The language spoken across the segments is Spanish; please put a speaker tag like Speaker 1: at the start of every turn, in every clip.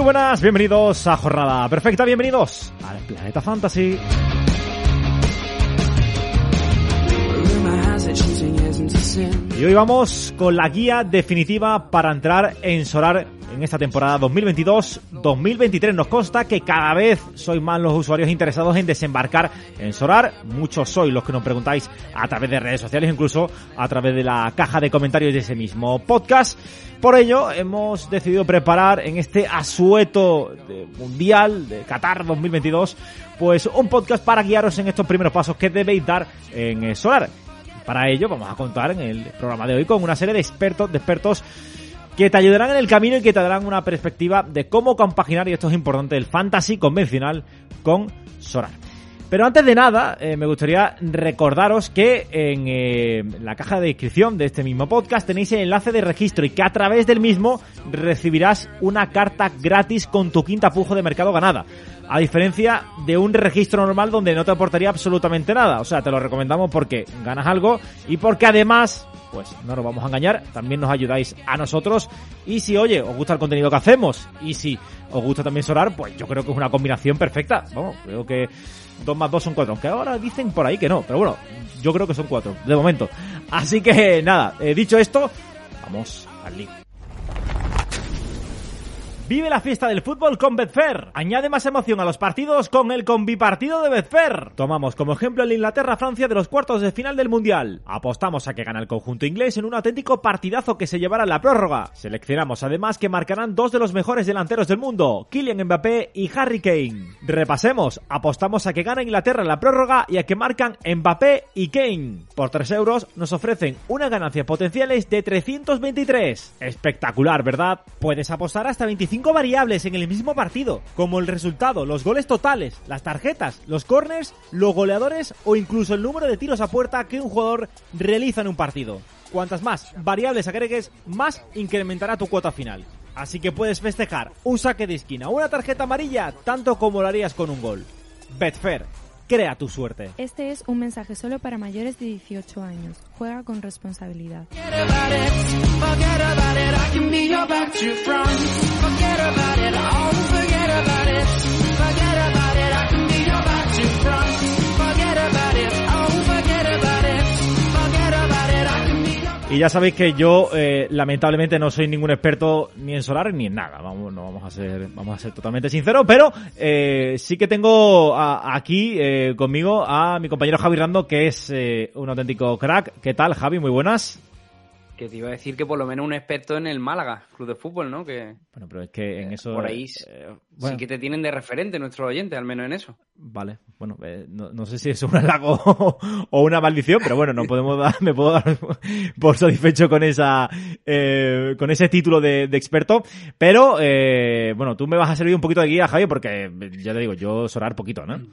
Speaker 1: Muy buenas, bienvenidos a Jornada Perfecta, bienvenidos al Planeta Fantasy. Y hoy vamos con la guía definitiva para entrar en Solar en esta temporada 2022-2023. Nos consta que cada vez sois más los usuarios interesados en desembarcar en Solar. Muchos sois los que nos preguntáis a través de redes sociales, incluso a través de la caja de comentarios de ese mismo podcast. Por ello, hemos decidido preparar en este asueto mundial de Qatar 2022, pues un podcast para guiaros en estos primeros pasos que debéis dar en Solar. Para ello, vamos a contar en el programa de hoy con una serie de expertos, de expertos que te ayudarán en el camino y que te darán una perspectiva de cómo compaginar, y esto es importante, el fantasy convencional con Solar. Pero antes de nada, eh, me gustaría recordaros que en eh, la caja de descripción de este mismo podcast tenéis el enlace de registro y que a través del mismo recibirás una carta gratis con tu quinta pujo de mercado ganada. A diferencia de un registro normal donde no te aportaría absolutamente nada. O sea, te lo recomendamos porque ganas algo y porque además pues no nos vamos a engañar, también nos ayudáis a nosotros. Y si, oye, os gusta el contenido que hacemos y si os gusta también Solar, pues yo creo que es una combinación perfecta. Vamos, creo que dos más dos son cuatro, aunque ahora dicen por ahí que no, pero bueno, yo creo que son cuatro, de momento. Así que nada, eh, dicho esto, vamos al link. Vive la fiesta del fútbol con Betfair. Añade más emoción a los partidos con el combipartido de Betfair. Tomamos como ejemplo el Inglaterra-Francia de los cuartos de final del Mundial. Apostamos a que gana el conjunto inglés en un auténtico partidazo que se llevará la prórroga. Seleccionamos además que marcarán dos de los mejores delanteros del mundo, Kylian Mbappé y Harry Kane. Repasemos, apostamos a que gana Inglaterra la prórroga y a que marcan Mbappé y Kane. Por 3 euros nos ofrecen una ganancia potenciales de 323. Espectacular, ¿verdad? Puedes apostar hasta 25 variables en el mismo partido, como el resultado, los goles totales, las tarjetas, los corners, los goleadores o incluso el número de tiros a puerta que un jugador realiza en un partido. Cuantas más variables agregues, más incrementará tu cuota final. Así que puedes festejar un saque de esquina o una tarjeta amarilla tanto como lo harías con un gol. Betfair, crea tu suerte.
Speaker 2: Este es un mensaje solo para mayores de 18 años. Juega con responsabilidad.
Speaker 1: Y ya sabéis que yo, eh, lamentablemente, no soy ningún experto ni en solar ni en nada. Vamos, no vamos a ser, vamos a ser totalmente sinceros, pero eh, sí que tengo aquí eh, conmigo a mi compañero Javi Rando, que es eh, un auténtico crack. ¿Qué tal, Javi? Muy buenas.
Speaker 3: Que te iba a decir que por lo menos un experto en el Málaga, club de fútbol, ¿no? Que
Speaker 1: Bueno, pero es que en eso.
Speaker 3: por ahí
Speaker 1: eh, bueno,
Speaker 3: sí que te tienen de referente nuestros oyentes, al menos en eso.
Speaker 1: Vale, bueno, eh, no, no sé si es un halago o una maldición, pero bueno, no podemos dar, me puedo dar por satisfecho con esa, eh, con ese título de, de experto. Pero, eh, bueno, tú me vas a servir un poquito de guía, Javi, porque ya te digo, yo sonar poquito, ¿no?
Speaker 3: Eh,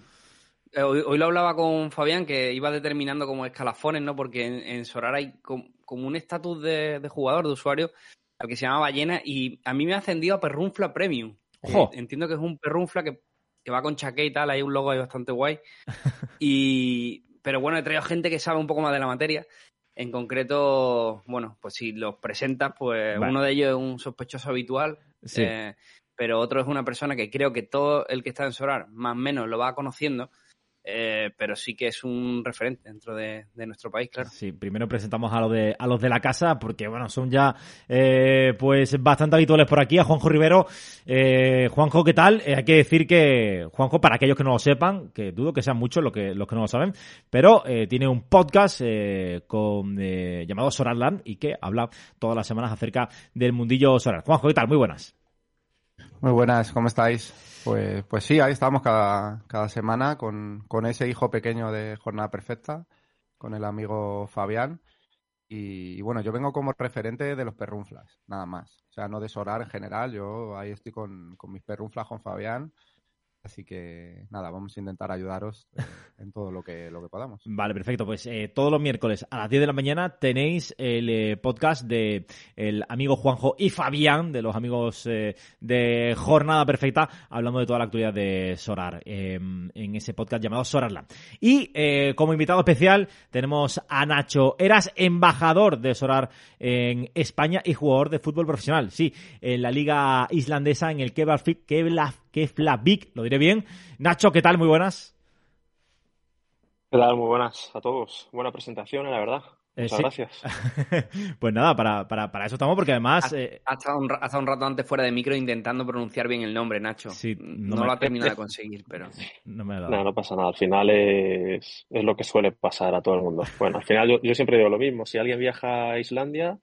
Speaker 3: Hoy, hoy lo hablaba con Fabián, que iba determinando como escalafones, ¿no? Porque en, en Sorar hay com- como un estatus de, de jugador, de usuario, al que se llama Ballena, y a mí me ha ascendido a Perrunfla Premium.
Speaker 1: Ojo.
Speaker 3: Eh, entiendo que es un Perrunfla que, que va con chaqué y tal, hay un logo ahí bastante guay. Y, pero bueno, he traído gente que sabe un poco más de la materia. En concreto, bueno, pues si los presentas, pues
Speaker 1: Vale.
Speaker 3: uno de ellos es un sospechoso habitual,
Speaker 1: Sí.
Speaker 3: eh, pero otro es una persona que creo que todo el que está en Solar, más o menos, lo va conociendo, eh, pero sí que es un referente dentro de, de nuestro país, claro.
Speaker 1: Sí, primero presentamos a los de, a los de la casa, porque bueno, son ya eh, pues bastante habituales por aquí, a Juanjo Rivero. Eh, Juanjo, ¿qué tal? Eh, hay que decir que, Juanjo, para aquellos que no lo sepan, que dudo que sean muchos los que, los que no lo saben, pero eh, tiene un podcast eh, con, eh, llamado Sorarland y que habla todas las semanas acerca del mundillo Solar. Juanjo, ¿qué tal? Muy buenas.
Speaker 4: Muy buenas, ¿cómo estáis? Pues, pues sí, ahí estamos cada, cada semana con, con ese hijo pequeño de Jornada Perfecta, con el amigo Fabián. Y, bueno, yo vengo como referente de los perrunflas, nada más. O sea, no de Sorar en general, yo ahí estoy con, con mis perrunflas con Fabián. Así que nada, vamos a intentar ayudaros eh, en todo lo que, lo que podamos.
Speaker 1: Vale, perfecto. Pues eh, todos los miércoles a las 10 de la mañana tenéis el eh, podcast de el amigo Juanjo y Fabián, de los amigos de Jornada Perfecta, hablando de toda la actualidad de Sorar, em, en ese podcast llamado Sorarland. Y como invitado especial tenemos a Nacho. Eras embajador de Sorar en España y jugador de fútbol profesional. Sí, en la liga islandesa en el Keflavik, Keflavik, lo diré bien. Nacho, ¿qué tal? Muy buenas.
Speaker 5: ¿Qué tal? Muy buenas a todos. Buena presentación, la verdad. Eh, Muchas gracias.
Speaker 1: pues nada, para, para, eso estamos, porque además.
Speaker 3: Eh, ha, estado un, rato antes fuera de micro intentando pronunciar bien el nombre, Nacho. Sí, no, lo ha terminado de conseguir, pero.
Speaker 5: No me ha dado. No, pasa nada. Al final es, es, lo que suele pasar a todo el mundo. Bueno, al final yo, yo siempre digo lo mismo. Si alguien viaja a Islandia,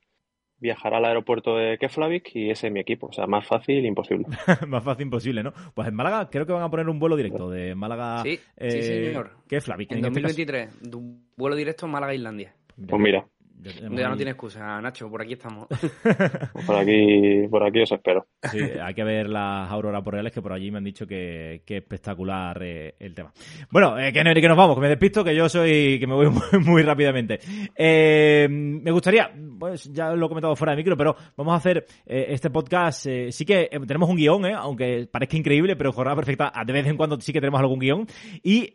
Speaker 5: viajar al aeropuerto de Keflavik y ese es mi equipo. O sea, más fácil imposible.
Speaker 1: más fácil imposible, ¿no? Pues en Málaga creo que van a poner un vuelo directo de Málaga
Speaker 3: sí, eh, sí señor.
Speaker 1: Keflavik.
Speaker 3: En, 2023, este un vuelo directo Málaga-Islandia.
Speaker 5: Pues mira,
Speaker 3: ya no tiene excusa, Nacho, por aquí estamos.
Speaker 5: por aquí, por aquí os espero.
Speaker 1: Sí, hay que ver las auroras boreales que por allí me han dicho que, que espectacular eh, el tema. Bueno, eh, que, que, nos vamos, que me despisto, que yo soy, que me voy muy, rápidamente. Eh, me gustaría, pues ya lo he comentado fuera de micro, pero vamos a hacer este podcast. sí que tenemos un guion, aunque parezca increíble, pero jornada perfecta, de vez en cuando sí que tenemos algún guion. Y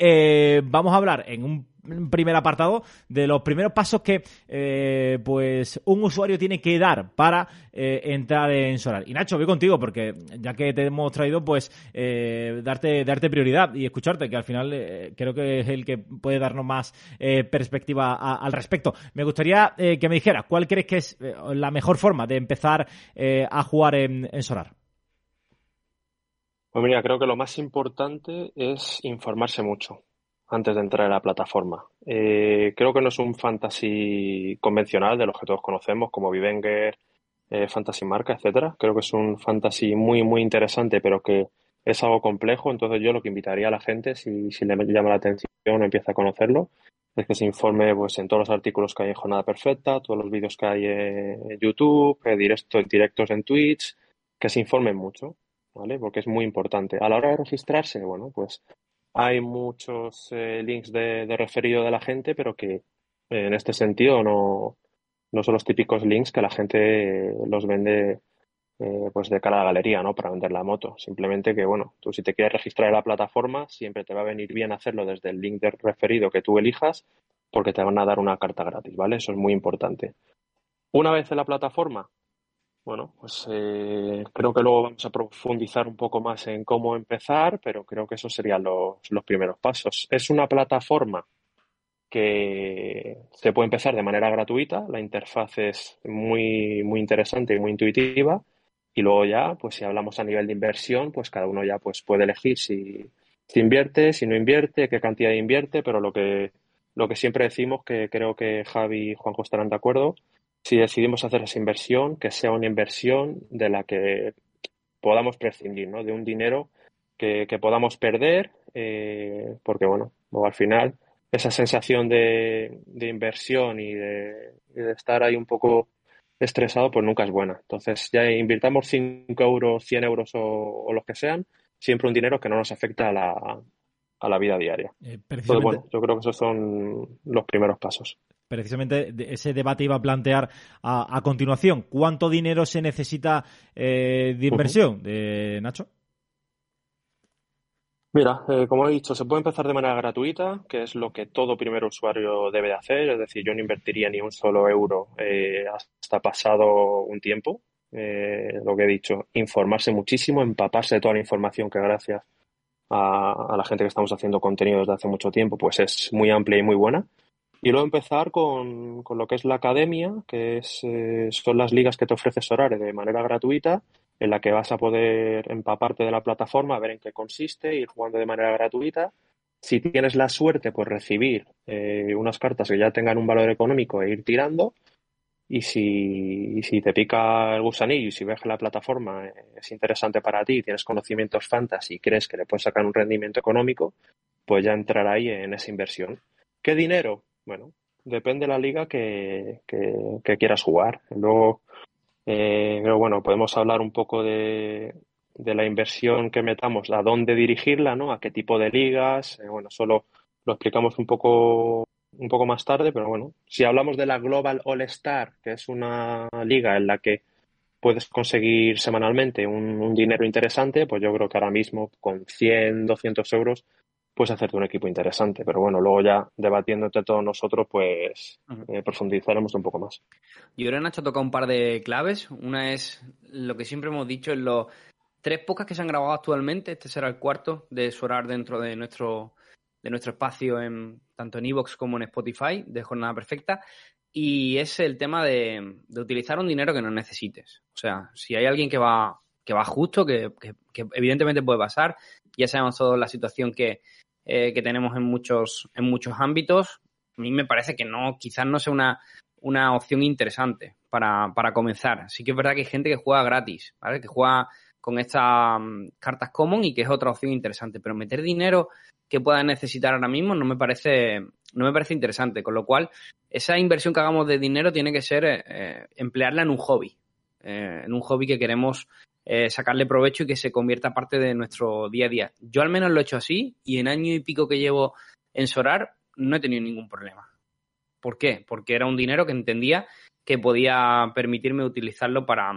Speaker 1: vamos a hablar en un primer apartado de los primeros pasos que eh, pues un usuario tiene que dar para eh, entrar en Solar. Y Nacho, voy contigo porque ya que te hemos traído, pues eh, darte, darte prioridad y escucharte, que al final creo que es el que puede darnos más perspectiva al respecto. Me gustaría que me dijeras cuál crees que es la mejor forma de empezar a jugar en, en Solar.
Speaker 5: Pues mira, creo que lo más importante es informarse mucho antes de entrar en la plataforma. Eh, creo que no es un fantasy convencional de los que todos conocemos, como Vivenger, eh, Fantasy Marca, etcétera. Creo que es un fantasy muy, muy interesante, pero que es algo complejo. Entonces, yo lo que invitaría a la gente, si, si le llama la atención o empieza a conocerlo, es que se informe pues, en todos los artículos que hay en Jornada Perfecta, todos los vídeos que hay en YouTube, eh, directos, directos en Twitch, que se informen mucho, ¿vale? Porque es muy importante. A la hora de registrarse, bueno, pues hay muchos eh, links de, referido de la gente, pero que eh, en este sentido no, no son los típicos links que la gente los vende eh, pues de cara a la galería, ¿no? Para vender la moto. Simplemente que, bueno, tú si te quieres registrar en la plataforma, siempre te va a venir bien hacerlo desde el link de referido que tú elijas, porque te van a dar una carta gratis, ¿vale? Eso es muy importante. Una vez en la plataforma, bueno, pues eh, creo que luego vamos a profundizar un poco más en cómo empezar, pero creo que esos serían los, primeros pasos. Es una plataforma que se puede empezar de manera gratuita, la interfaz es muy, muy interesante y muy intuitiva, y luego ya, pues si hablamos a nivel de inversión, pues cada uno ya pues puede elegir si, si invierte, si no invierte, qué cantidad invierte, pero lo que, lo que siempre decimos, que creo que Javi y Juanjo estarán de acuerdo, si decidimos hacer esa inversión, que sea una inversión de la que podamos prescindir, ¿no? De un dinero que, podamos perder, eh, porque bueno, al final esa sensación de, inversión y de, estar ahí un poco estresado, pues nunca es buena. Entonces, ya invirtamos 5 euros, 100 euros o, o los que sean, siempre un dinero que no nos afecta a la, a la vida diaria. Eh, Entonces, bueno, yo creo que esos son los primeros pasos
Speaker 1: precisamente ese debate iba a plantear a, continuación. ¿Cuánto dinero se necesita eh, de inversión, de Nacho?
Speaker 5: Mira, eh, como he dicho, se puede empezar de manera gratuita, que es lo que todo primer usuario debe de hacer. Es decir, yo no invertiría ni un solo euro eh, hasta pasado un tiempo. lo que he dicho, informarse muchísimo, empaparse de toda la información que gracias a, a la gente que estamos haciendo contenido desde hace mucho tiempo, pues es muy amplia y muy buena. Y luego empezar con, con lo que es la academia, que es, eh, son las ligas que te ofrece Sorare de manera gratuita, en la que vas a poder empaparte de la plataforma, ver en qué consiste, ir jugando de manera gratuita. Si tienes la suerte, pues recibir eh, unas cartas que ya tengan un valor económico e ir tirando. Y si, si te pica el gusanillo y si ves que la plataforma eh, es interesante para ti, tienes conocimientos fantasy y crees que le puedes sacar un rendimiento económico, pues ya entrar ahí en esa inversión. ¿Qué dinero? Bueno, depende de la liga que, quieras jugar. Luego, eh, pero bueno, podemos hablar un poco de, de la inversión que metamos, a dónde dirigirla, ¿no? A qué tipo de ligas. Eh, bueno, solo lo explicamos un poco, un poco más tarde, pero bueno, si hablamos de la Global All Star, que es una liga en la que puedes conseguir semanalmente un, un dinero interesante, pues yo creo que ahora mismo con 100, 200 euros puedes hacerte un equipo interesante. Pero bueno, luego ya debatiendo entre todos nosotros, pues eh, profundizaremos un poco más.
Speaker 3: Creo que Nacho ha tocado un par de claves. Una es lo que siempre hemos dicho en los tres pocas que se han grabado actualmente. Este será el cuarto de Sorar dentro de nuestro, de nuestro espacio, en, tanto en Evox como en Spotify, de Jornada Perfecta. Y es el tema de, utilizar un dinero que no necesites. O sea, si hay alguien que va, que va justo, que, que evidentemente puede pasar, ya sabemos todos la situación que, eh, que tenemos en muchos, en muchos ámbitos, a mí me parece que no, quizás no sea una, una opción interesante para, para comenzar. Sí que es verdad que hay gente que juega gratis, ¿vale? Que juega con estas mm, cartas common y que es otra opción interesante. Pero meter dinero que pueda necesitar ahora mismo no me parece, no me parece interesante. Con lo cual, esa inversión que hagamos de dinero tiene que ser eh, emplearla en un hobby. Eh, en un hobby que queremos eh, sacarle provecho y que se convierta parte de nuestro día a día. Yo al menos lo he hecho así y en año y pico que llevo en Sorar no he tenido ningún problema. ¿Por qué? Porque era un dinero que entendía que podía permitirme utilizarlo para,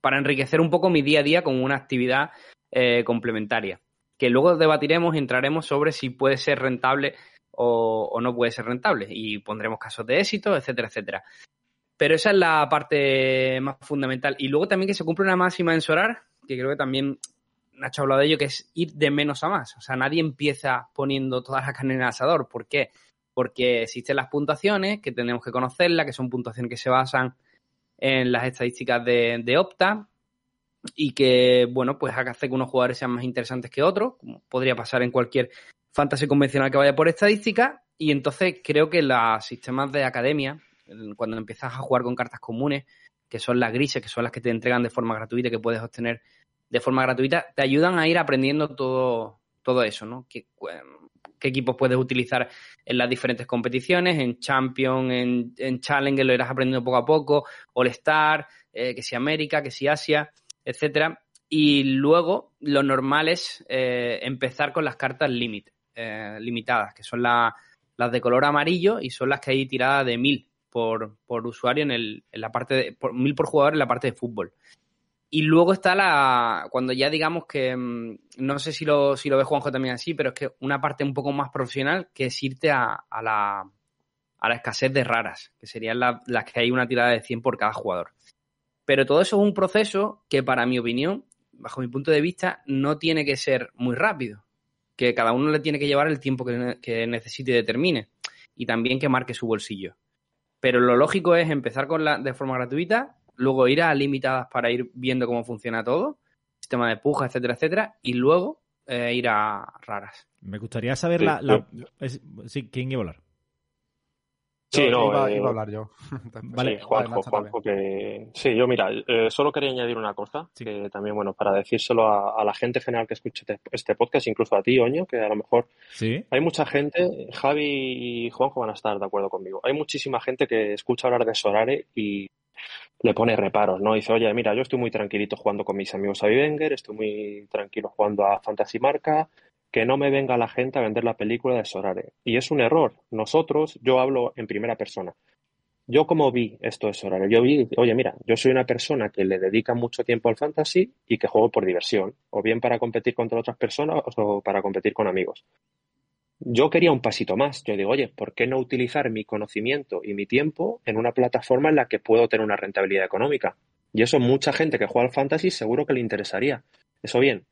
Speaker 3: para enriquecer un poco mi día a día con una actividad eh, complementaria. Que luego debatiremos y entraremos sobre si puede ser rentable o, o, no puede ser rentable. Y pondremos casos de éxito, etcétera, etcétera. Pero esa es la parte más fundamental. Y luego también que se cumple una máxima en Sorar, que creo que también Nacho ha hablado de ello, que es ir de menos a más. O sea, nadie empieza poniendo toda la carne en el asador. ¿Por qué? Porque existen las puntuaciones, que tenemos que conocerlas, que son puntuaciones que se basan en las estadísticas de, de Opta y que, bueno, pues hace que unos jugadores sean más interesantes que otros, como podría pasar en cualquier fantasy convencional que vaya por estadística. Y entonces creo que los sistemas de academia, cuando empiezas a jugar con cartas comunes, que son las grises, que son las que te entregan de forma gratuita, que puedes obtener de forma gratuita, te ayudan a ir aprendiendo todo, todo eso, ¿no? ¿Qué, equipos puedes utilizar en las diferentes competiciones, en Champion, en, en Challenge, lo irás aprendiendo poco a poco, All Star, eh, que si América, que si Asia, etcétera. Y luego lo normal es eh, empezar con las cartas limit, eh, limitadas, que son las de color amarillo y son las que hay tiradas de mil por, por usuario en, el, en la parte de, por, mil por jugador en la parte de fútbol. Y luego está la, cuando ya digamos que, mm, no sé si lo, si lo ve Juanjo también así, pero es que una parte un poco más profesional que es irte a, a la, a la escasez de raras, que serían las la que hay una tirada de 100 por cada jugador. Pero todo eso es un proceso que, para mi opinión, bajo mi punto de vista, no tiene que ser muy rápido. Que cada uno le tiene que llevar el tiempo que, que necesite y determine. Y también que marque su bolsillo. Pero lo lógico es empezar con la de forma gratuita, luego ir a limitadas para ir viendo cómo funciona todo, sistema de puja, etcétera, etcétera, y luego eh, ir a raras.
Speaker 1: Me gustaría saber sí, la, la... Es... Sí, ¿quién iba a hablar?
Speaker 5: Sí, no,
Speaker 4: iba,
Speaker 5: eh,
Speaker 4: iba, a hablar yo.
Speaker 5: vale, sí, Juanjo, vale, Juanjo que... Sí, yo mira, eh, solo quería añadir una cosa, sí. que también, bueno, para decírselo a, a, la gente general que escuche este podcast, incluso a ti, Oño, que a lo mejor
Speaker 1: ¿Sí?
Speaker 5: hay mucha gente, Javi y Juanjo van a estar de acuerdo conmigo, hay muchísima gente que escucha hablar de Sorare y le pone reparos, ¿no? Dice, oye, mira, yo estoy muy tranquilito jugando con mis amigos a Vivenger, estoy muy tranquilo jugando a Fantasy Marca, que no me venga la gente a vender la película de Sorare. Y es un error. Nosotros, yo hablo en primera persona. Yo como vi esto de Sorare, yo vi, oye, mira, yo soy una persona que le dedica mucho tiempo al fantasy y que juego por diversión, o bien para competir contra otras personas o para competir con amigos. Yo quería un pasito más. Yo digo, oye, ¿por qué no utilizar mi conocimiento y mi tiempo en una plataforma en la que puedo tener una rentabilidad económica? Y eso mucha gente que juega al fantasy seguro que le interesaría. Eso bien,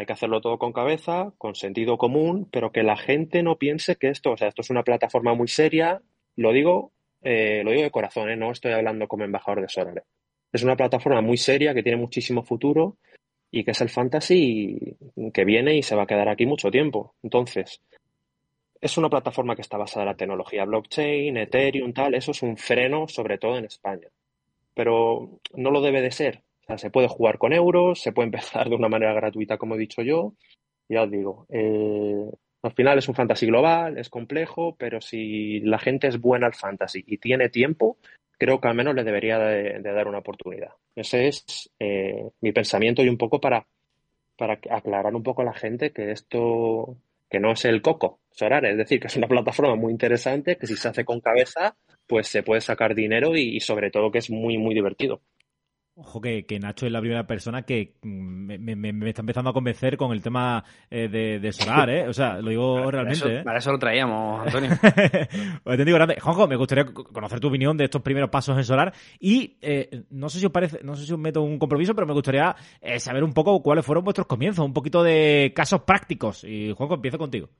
Speaker 5: hay que hacerlo todo con cabeza, con sentido común, pero que la gente no piense que esto, o sea, esto es una plataforma muy seria. Lo digo, eh, lo digo de corazón, ¿eh? no estoy hablando como embajador de Sorare. Es una plataforma muy seria que tiene muchísimo futuro y que es el fantasy que viene y se va a quedar aquí mucho tiempo. Entonces, es una plataforma que está basada en la tecnología blockchain, Ethereum, tal. Eso es un freno, sobre todo en España. Pero no lo debe de ser. Se puede jugar con euros, se puede empezar de una manera gratuita, como he dicho yo. Ya os digo, eh, al final es un fantasy global, es complejo, pero si la gente es buena al fantasy y tiene tiempo, creo que al menos le debería de, dar una oportunidad. Ese es eh, mi pensamiento y un poco para para aclarar un poco a la gente que esto, que no es el coco, Sorar, es decir, que es una plataforma muy interesante, que si se hace con cabeza, pues se puede sacar dinero y sobre todo que es muy, muy divertido.
Speaker 1: Ojo que, Nacho es la primera persona que me, está empezando a convencer con el tema eh, de, Solar, ¿eh? O sea, lo digo realmente,
Speaker 3: ¿eh? Para eso lo traíamos, Antonio.
Speaker 1: pues te digo grande. Juanjo, me gustaría conocer tu opinión de estos primeros pasos en Solar y eh, no sé si os parece, no sé si os meto un compromiso, pero me gustaría eh, saber un poco cuáles fueron vuestros comienzos, un poquito de casos prácticos. Y Juanjo, empiezo contigo.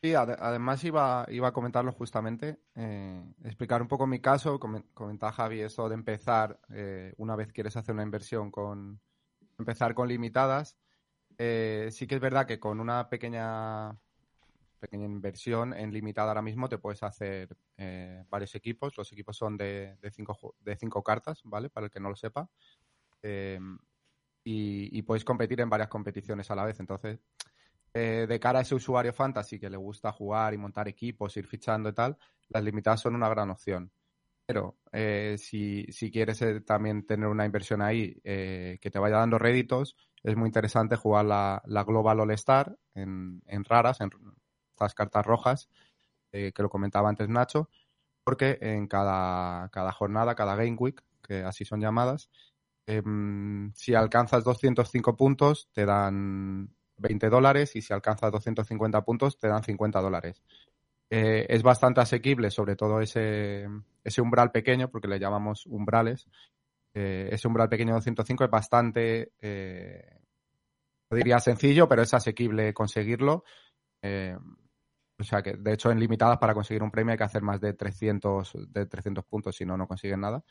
Speaker 4: Sí, además iba, iba a comentarlo justamente, eh, explicar un poco mi caso, comentaba Javi eso de empezar, eh, una vez quieres hacer una inversión con, empezar con limitadas. Eh, sí que es verdad que con una pequeña, pequeña inversión en limitada ahora mismo te puedes hacer varios equipos, los equipos son de, de, cinco, de cinco cartas, ¿vale? Para el que no lo sepa. y, y puedes competir en varias competiciones a la vez, entonces eh, de cara a ese usuario fantasy que le gusta jugar y montar equipos, ir fichando y tal, las limitadas son una gran opción. Pero eh, si, quieres eh, también tener una inversión ahí que te vaya dando réditos, es muy interesante jugar la, Global All Star en, raras, en estas cartas rojas, que lo comentaba antes Nacho, porque en cada, cada jornada, cada Game Week, que así son llamadas, em, si alcanzas 205 puntos, te dan 20 dólares y si alcanzas 250 puntos te dan 50 dólares. Eh, es bastante asequible, sobre todo ese, ese umbral pequeño, porque le llamamos umbrales. Eh, ese umbral pequeño de 205 es bastante, eh, diría sencillo, pero es asequible conseguirlo. Eh, o sea que, de hecho, en limitadas para conseguir un premio hay que hacer más de 300, de 300 puntos, si no, no consiguen nada.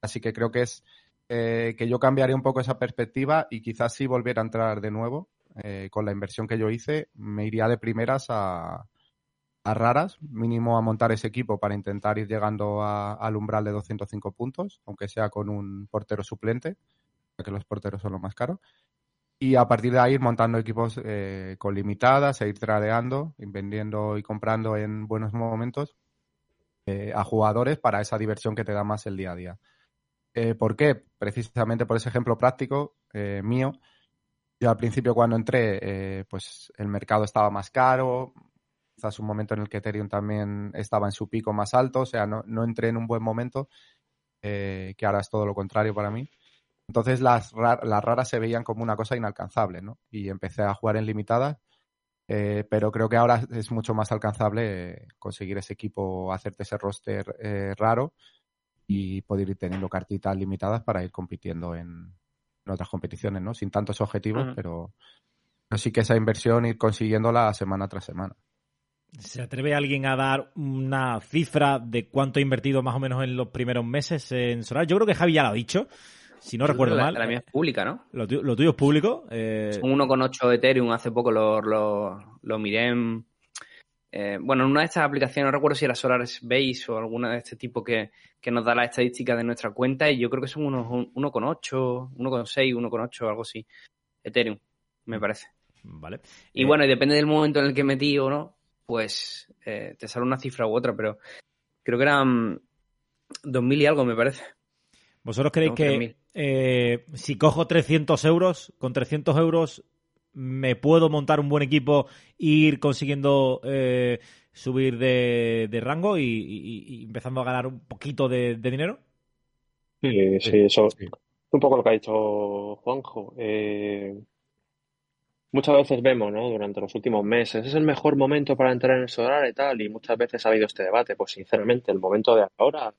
Speaker 4: Así que creo que es que yo cambiaría un poco esa perspectiva y quizás sí volviera a entrar de nuevo eh, con la inversión que yo hice, me iría de primeras a, raras, mínimo a montar ese equipo para intentar ir llegando al umbral de 205 puntos, aunque sea con un portero suplente, ya que los porteros son lo más caro. Y a partir de ahí ir montando equipos eh, con limitadas e ir tradeando, vendiendo y comprando en buenos momentos eh, a jugadores para esa diversión que te da más el día a día. ¿Por qué? Precisamente por ese ejemplo práctico mío yo al principio cuando entré, eh, pues el mercado estaba más caro, quizás un momento en el que Ethereum también estaba en su pico más alto, o sea, no, entré en un buen momento, eh, que ahora es todo lo contrario para mí. Entonces las, las raras se veían como una cosa inalcanzable, ¿no? Y empecé a jugar en limitadas, eh, pero creo que ahora es mucho más alcanzable conseguir ese equipo, hacerte ese roster raro y poder ir teniendo cartitas limitadas para ir compitiendo en, en otras competiciones, ¿no? Sin tantos objetivos, pero, sí que esa inversión ir consiguiéndola semana tras semana.
Speaker 1: ¿Se atreve alguien a dar una cifra de cuánto ha invertido más o menos en los primeros meses en Solar? Yo creo que Javi ya lo ha dicho, si no recuerdo mal.
Speaker 3: La mía es pública, ¿no?
Speaker 1: Lo, tuyo, es público.
Speaker 3: Eh... Son 1,8 Ethereum, hace poco lo, lo, miré en, eh, bueno, en una de estas aplicaciones, no recuerdo si era Base o alguna de este tipo que, nos da la estadística de nuestra cuenta y yo creo que son unos 1,8, 1,6, 1,8, algo así. Ethereum, me parece.
Speaker 1: Vale.
Speaker 3: Y bueno, y depende del momento en el que metí o no, pues eh, te sale una cifra u otra, pero creo que eran 2.000 y algo, me parece.
Speaker 1: ¿Vosotros creéis que eh, si cojo 300 euros, con 300 euros me puedo montar un buen equipo e ir consiguiendo eh, subir de, rango y, empezando a ganar un poquito de, dinero?
Speaker 5: Sí, sí, eso es un poco lo que ha dicho Juanjo. Eh, muchas veces vemos, ¿no? Durante los últimos meses, es el mejor momento para entrar en el solar y tal, y muchas veces ha habido este debate. Pues sinceramente, el momento de ahora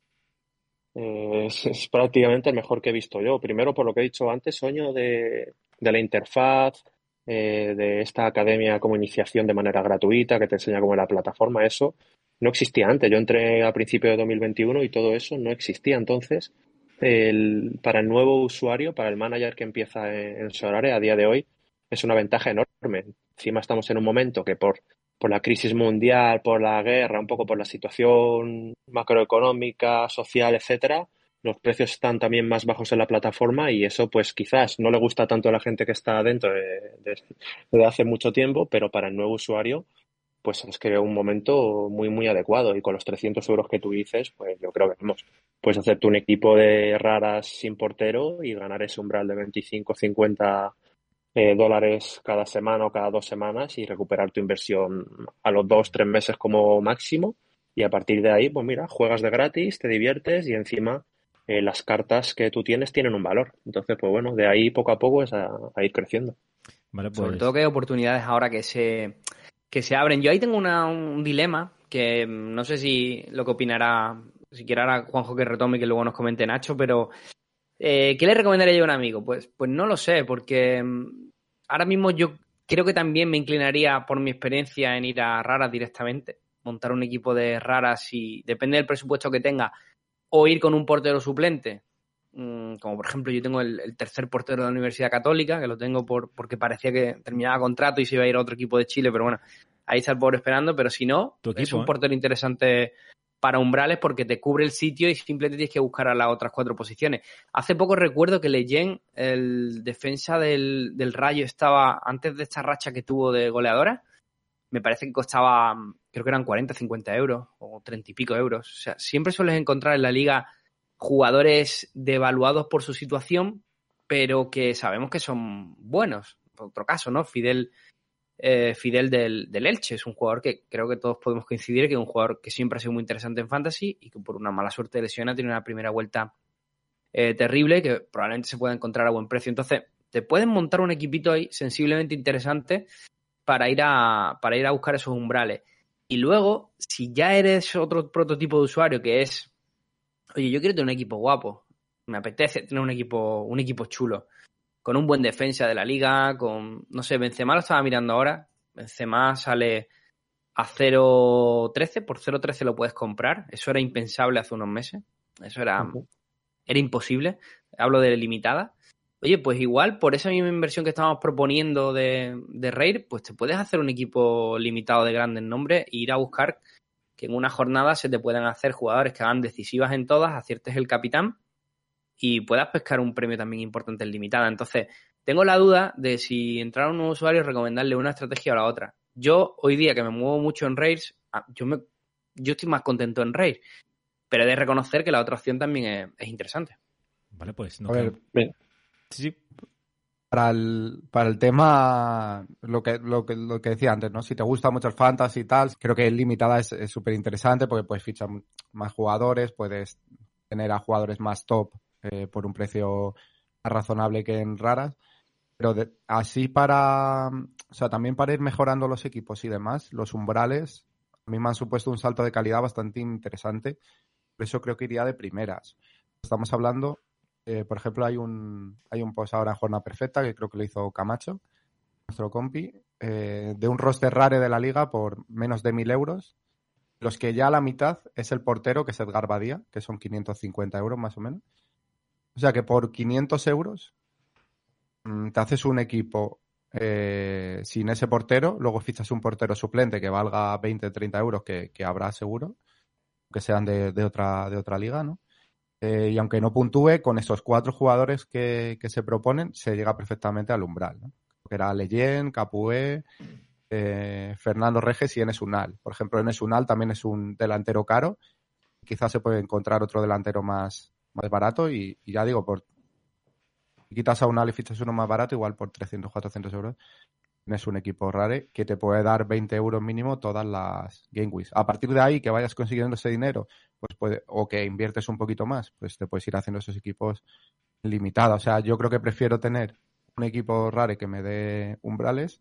Speaker 5: eh, es, prácticamente el mejor que he visto yo. Primero, por lo que he dicho antes, sueño de, de la interfaz, eh, de esta academia como iniciación de manera gratuita que te enseña cómo la plataforma, eso no existía antes. Yo entré a principio de 2021 y todo eso no existía. Entonces, el, para el nuevo usuario, para el manager que empieza en, Solare a día de hoy, es una ventaja enorme. Encima estamos en un momento que por, por la crisis mundial, por la guerra, un poco por la situación macroeconómica, social, etcétera, los precios están también más bajos en la plataforma y eso pues quizás no le gusta tanto a la gente que está dentro de, hace mucho tiempo, pero para el nuevo usuario pues es que un momento muy muy adecuado y con los 300 euros que tú dices pues yo creo que vamos, puedes hacerte un equipo de raras sin portero y ganar ese umbral de 25, 50 eh, dólares cada semana o cada dos semanas y recuperar tu inversión a los dos, tres meses como máximo. Y a partir de ahí, pues mira, juegas de gratis, te diviertes y encima eh, las cartas que tú tienes tienen un valor. Entonces, pues bueno, de ahí poco a poco es a, ir creciendo.
Speaker 3: Sobre pues todo que hay oportunidades ahora que se, que se abren. Yo ahí tengo un dilema que mm, no sé si lo que opinará, si quiera ahora Juanjo que retome y que luego nos comente Nacho, pero eh, ¿qué le recomendaría yo a un amigo? Pues, pues no lo sé, porque mm, ahora mismo yo creo que también me inclinaría por mi experiencia en ir a raras directamente, montar un equipo de raras y depende del presupuesto que tenga, o ir con un portero suplente, mm, como por ejemplo yo tengo el, tercer portero de la Universidad Católica, que lo tengo por, porque parecía que terminaba contrato y se iba a ir a otro equipo de Chile, pero bueno, ahí está el pobre esperando, pero si no, es un ¿eh? portero interesante para umbrales porque te cubre el sitio y simplemente tienes que buscar a las otras cuatro posiciones. Hace poco recuerdo que Leyen, el defensa del, del Rayo, estaba antes de esta racha que tuvo de goleadora, me parece que costaba, creo que eran 40, 50 euros o 30 y pico euros. O sea, siempre sueles encontrar en la liga jugadores devaluados por su situación, pero que sabemos que son buenos. Otro caso, ¿no? Fidel, eh, Fidel del, del, Elche es un jugador que creo que todos podemos coincidir que es un jugador que siempre ha sido muy interesante en Fantasy y que por una mala suerte ha tenido una primera vuelta eh, terrible que probablemente se pueda encontrar a buen precio. Entonces, te pueden montar un equipito ahí sensiblemente interesante para ir a, para ir a buscar esos umbrales. Y luego, si ya eres otro prototipo de usuario que es, oye, yo quiero tener un equipo guapo, me apetece tener un equipo, un equipo chulo, con un buen defensa de la liga, con, no sé, Benzema lo estaba mirando ahora, Benzema sale a 0.13, por 0.13 lo puedes comprar, eso era impensable hace unos meses, eso era, era imposible, hablo de limitada, Oye, pues igual por esa misma inversión que estamos proponiendo de, de Raid, pues te puedes hacer un equipo limitado de grandes nombres e ir a buscar que en una jornada se te puedan hacer jugadores que hagan decisivas en todas, aciertes el capitán y puedas pescar un premio también importante en limitada. Entonces, tengo la duda de si entrar a un nuevo usuario y recomendarle una estrategia o la otra. Yo, hoy día que me muevo mucho en Raids, ah, yo, me, yo estoy más contento en Raid, pero he de reconocer que la otra opción también es, interesante.
Speaker 1: Vale, pues no.
Speaker 4: Sí. Para el, para el tema, lo que, lo, que, lo que decía antes, ¿no? Si te gusta mucho el fantasy y tal, creo que limitada es súper interesante porque puedes fichar más jugadores, puedes tener a jugadores más top eh, por un precio más razonable que en raras. Pero así para, o sea, también para ir mejorando los equipos y demás, los umbrales a mí me han supuesto un salto de calidad bastante interesante. Por eso creo que iría de primeras. Estamos hablando eh, por ejemplo, hay un, hay un post ahora en Jornada Perfecta que creo que lo hizo Camacho, nuestro compi, eh, de un roster rare de la liga por menos de mil euros. Los que ya la mitad es el portero, que es Edgar Badía, que son 550 euros más o menos. O sea que por 500 euros mm, te haces un equipo eh, sin ese portero, luego fichas un portero suplente que valga 20, 30 euros, que, habrá seguro, que sean de, de, otra, de otra liga, ¿no? Eh, y aunque no puntúe, con esos cuatro jugadores que, se proponen, se llega perfectamente al umbral. ¿no? Que era Leyen, Capué, eh, Fernando Reges y Enes Unal. Por ejemplo, Enes Unal también es un delantero caro. Quizás se puede encontrar otro delantero más, más barato y, ya digo, por quitas a Unal y fichas uno más barato, igual por 300, 400 euros, es un equipo rare que te puede dar 20 euros mínimo todas las Game Weeks. A partir de ahí, que vayas consiguiendo ese dinero, pues puede, o que inviertes un poquito más, pues te puedes ir haciendo esos equipos limitados. O sea, yo creo que prefiero tener un equipo rare que me dé umbrales,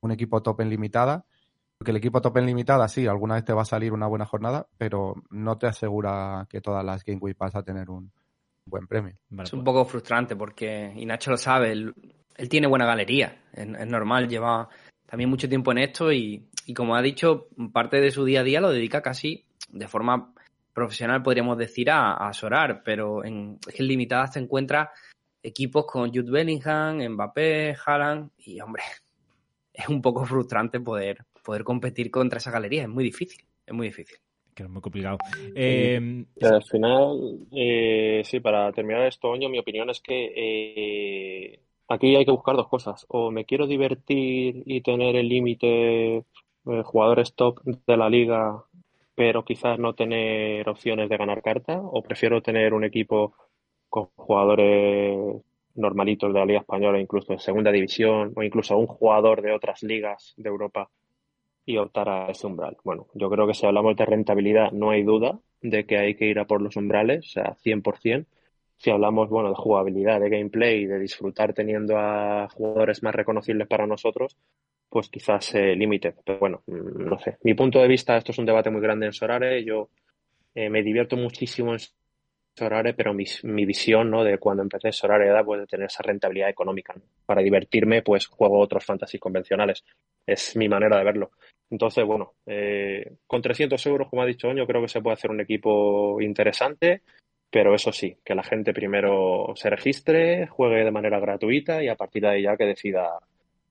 Speaker 4: un equipo top en limitada, porque el equipo top en limitada sí, alguna vez te va a salir una buena jornada, pero no te asegura que todas las Game Weeks vas a tener un buen premio.
Speaker 3: es un pues. poco frustrante porque, y Nacho lo sabe, el, él tiene buena galería, es, normal, lleva también mucho tiempo en esto y, como ha dicho, parte de su día a día lo dedica casi de forma profesional, podríamos decir, a, a Sorar, pero en, limitadas se encuentra equipos con Jude Bellingham, Mbappé, Haaland y, hombre, es un poco frustrante poder, poder competir contra esa galería, es muy difícil, es muy difícil
Speaker 1: que es muy complicado.
Speaker 5: Eh, al final, eh, sí, para terminar esto, Oño, mi opinión es que eh, aquí hay que buscar dos cosas. O me quiero divertir y tener el límite eh, jugadores top de la liga, pero quizás no tener opciones de ganar carta, o prefiero tener un equipo con jugadores normalitos de la Liga Española, incluso de Segunda División, o incluso un jugador de otras ligas de Europa y optar a ese umbral. Bueno, yo creo que si hablamos de rentabilidad, no hay duda de que hay que ir a por los umbrales, o sea, 100%. Si hablamos, bueno, de jugabilidad, de gameplay, de disfrutar teniendo a jugadores más reconocibles para nosotros, pues quizás límite. Pero bueno, mm, no sé. Mi punto de vista, esto es un debate muy grande en Sorare. Yo eh, me divierto muchísimo en Sorare, pero mi, mi, visión ¿no? de cuando empecé Sorare era pues, de tener esa rentabilidad económica. Para divertirme, pues juego otros fantasy convencionales. Es mi manera de verlo. Entonces, bueno, eh, con 300 euros, como ha dicho Oño, creo que se puede hacer un equipo interesante, pero eso sí, que la gente primero se registre, juegue de manera gratuita y a partir de ahí ya que decida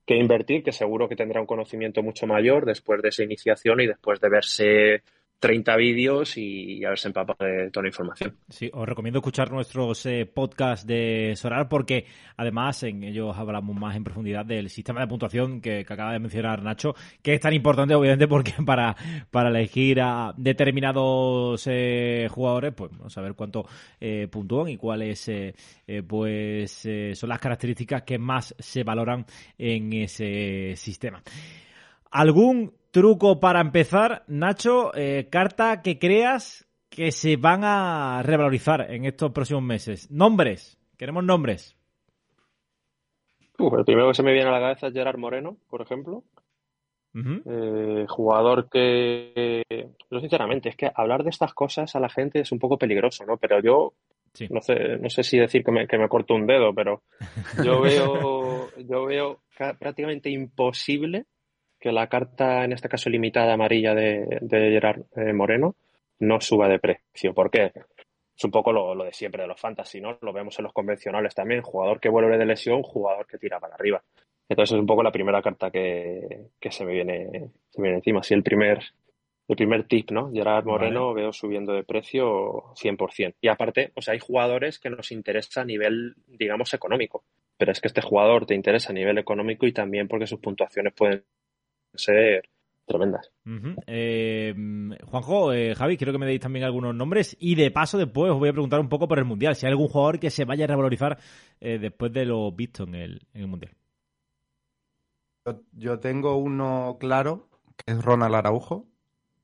Speaker 5: qué invertir, que seguro que tendrá un conocimiento mucho mayor después de esa iniciación y después de verse 30 vídeos y haberse empapado de toda la información.
Speaker 1: Sí, os recomiendo escuchar nuestros eh, podcasts de Sorar porque además en ellos hablamos más en profundidad del sistema de puntuación que, acaba de mencionar Nacho, que es tan importante obviamente porque para, para elegir a determinados eh, jugadores, pues saber cuánto eh, puntúan y cuáles eh, eh, pues son las características que más se valoran en ese sistema. ¿Algún truco para empezar, Nacho, eh, carta que creas que se van a revalorizar en estos próximos meses. Nombres, queremos nombres.
Speaker 5: el primero que se me viene a la cabeza es Gerard Moreno, por ejemplo. Eh, jugador que, yo sinceramente, es que hablar de estas cosas a la gente es un poco peligroso, ¿no? Pero yo, no, sé, no sé si decir que me, que me corto un dedo, pero yo veo, yo veo prácticamente imposible que la carta, en este caso limitada amarilla de, Gerard eh, Moreno, no suba de precio. ¿Por qué? Es un poco lo, de siempre de los fantasy, ¿no? Lo vemos en los convencionales también. Jugador que vuelve de lesión, jugador que tira para arriba. Entonces es un poco la primera carta que, se, me viene, se viene encima. Sí, el primer, el primer tip, ¿no? Gerard Moreno veo subiendo de precio 100%. Y aparte, o sea, hay jugadores que nos interesa a nivel, digamos, económico. Pero es que este jugador te interesa a nivel económico y también porque sus puntuaciones pueden ser tremendas.
Speaker 1: Eh, Juanjo, eh, Javi, quiero que me deis también algunos nombres y de paso después os voy a preguntar un poco por el Mundial, si hay algún jugador que se vaya a revalorizar eh, después de lo visto en el, en el Mundial.
Speaker 4: Yo, tengo uno claro, que es Ronald Araujo.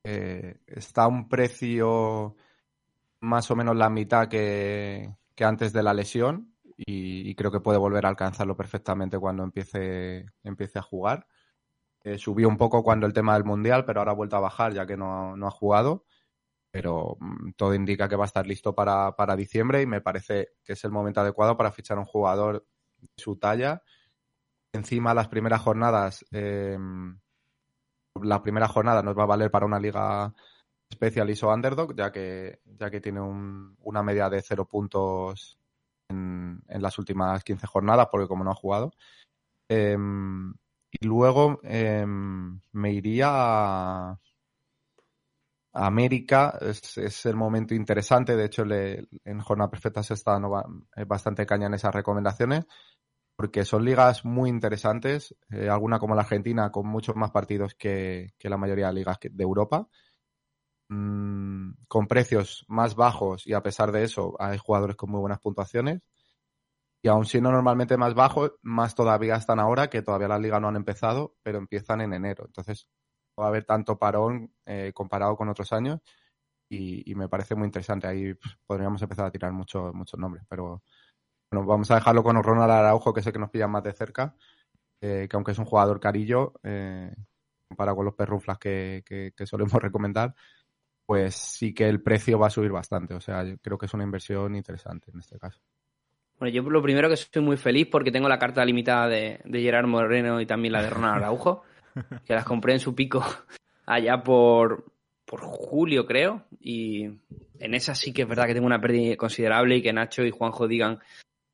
Speaker 4: está a un precio más o menos la mitad que, antes de la lesión y, creo que puede volver a alcanzarlo perfectamente cuando empiece, empiece a jugar. Eh, subió un poco cuando el tema del Mundial, pero ahora ha vuelto a bajar ya que no, ha jugado. Pero mm, todo indica que va a estar listo para, diciembre y me parece que es el momento adecuado para fichar un jugador de su talla. Encima, las primeras jornadas, eh, la primera jornada nos va a valer para una liga Specialist o Underdog, ya que, ya que tiene una media de cero puntos en, las últimas 15 jornadas, porque como no ha jugado. Em, y luego em, me iría a, América. Es, el momento interesante. De hecho, en Jornada Perfecta se está dando bastante caña en esas recomendaciones. Porque son ligas muy interesantes. Eh, alguna como la Argentina, con muchos más partidos que, la mayoría de ligas de Europa. Mm, con precios más bajos y a pesar de eso hay jugadores con muy buenas puntuaciones y aún siendo normalmente más bajos, más todavía están ahora, que todavía la liga no han empezado, pero empiezan en enero. Entonces, va a haber tanto parón eh, comparado con otros años y, me parece muy interesante. Ahí pues, podríamos empezar a tirar muchos muchos nombres, pero bueno, vamos a dejarlo con Ronald Araujo, que sé que nos pilla más de cerca, eh, que aunque es un jugador carillo, eh, comparado con los perruflas que, que solemos recomendar, pues sí que el precio va a subir bastante. O sea, creo que es una inversión interesante en este caso.
Speaker 3: Bueno, yo lo primero que estoy muy feliz porque tengo la carta limitada de, de Gerard Moreno y también la de Ronald Araujo, que las compré en su pico allá por, por julio, creo. Y en esa sí que es verdad que tengo una pérdida considerable y que Nacho y Juanjo digan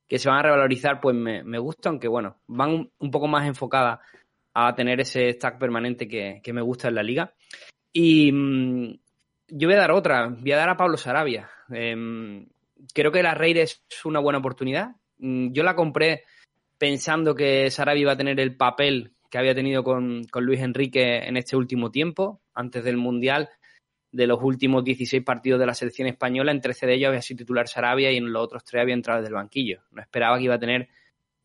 Speaker 3: que se van a revalorizar, pues me, me gusta, aunque bueno, van un, poco más enfocadas a tener ese stack permanente que, que me gusta en la liga. Y mm, yo voy a dar otra, voy a dar a Pablo Sarabia. Eh, creo que la Raid es una buena oportunidad. Mm, yo la compré pensando que Sarabia iba a tener el papel que había tenido con, Luis Enrique en este último tiempo, antes del Mundial. De los últimos 16 partidos de la selección española, en 13 de ellos había sido titular Sarabia y en los otros tres había entrado desde el banquillo. No esperaba que iba a tener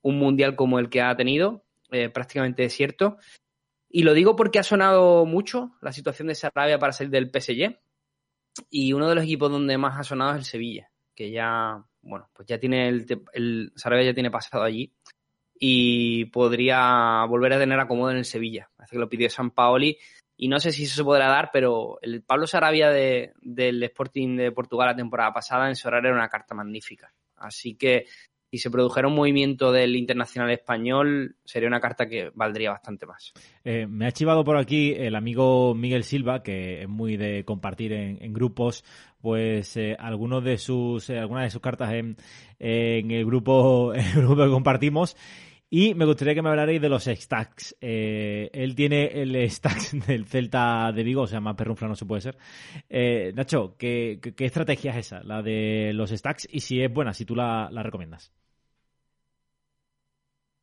Speaker 3: un mundial como el que ha tenido, eh, prácticamente desierto. Y lo digo porque ha sonado mucho la situación de Sarabia para salir del PSG. Y uno de los equipos donde más ha sonado es el Sevilla, que ya, bueno, pues ya tiene el, el Sarabia ya tiene pasado allí y podría volver a tener acomodo en el Sevilla. Hace que lo pidió San Paoli y no sé si eso se podrá dar, pero el Pablo Sarabia de, del Sporting de Portugal la temporada pasada en Sorar era una carta magnífica. Así que si se produjera un movimiento del internacional español, sería una carta que valdría bastante más.
Speaker 1: Eh, me ha chivado por aquí el amigo Miguel Silva, que es muy de compartir en, grupos, pues eh, algunos de sus, eh, algunas de sus cartas en, el grupo, el grupo que compartimos. Y me gustaría que me hablarais de los stacks. Él tiene el stacks del Celta de Vigo, o sea, más perrunfla no se puede ser. Nacho, ¿qué, estrategia es esa, la de los stacks? Y si es buena, si tú la, recomiendas.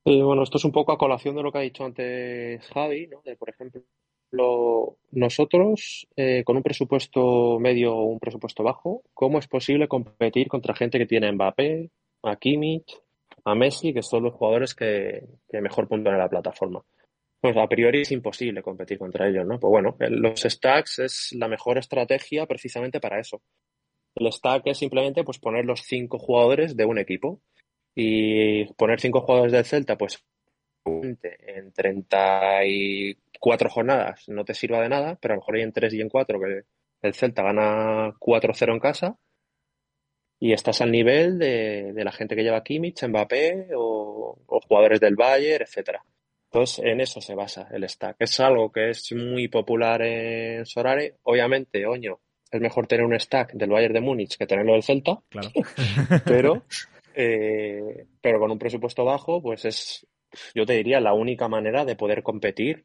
Speaker 5: Bueno, esto es un poco a colación de lo que ha dicho antes Javi, ¿no? De, por ejemplo, nosotros eh, con un presupuesto medio o un presupuesto bajo, ¿cómo es posible competir contra gente que tiene Mbappé, a Kimmich, a Messi, que son los jugadores que, mejor puntuan en la plataforma. Pues a priori es imposible competir contra ellos, ¿no? Pues bueno, los stacks es la mejor estrategia precisamente para eso. El stack es simplemente pues poner los cinco jugadores de un equipo y poner cinco jugadores del Celta, pues en 34 jornadas no te sirva de nada, pero a lo mejor hay en 3 y en 4 que el Celta gana 4-0 en casa y estás al nivel de, la gente que lleva Kimmich, Mbappé o, jugadores del Bayern, etcétera. Entonces, en eso se basa el stack. Es algo que es muy popular en Sorare. Obviamente, oño, es mejor tener un stack del Bayern de Múnich que tenerlo del Celta.
Speaker 1: Claro.
Speaker 5: pero, eh, pero con un presupuesto bajo, pues es, yo te diría, la única manera de poder competir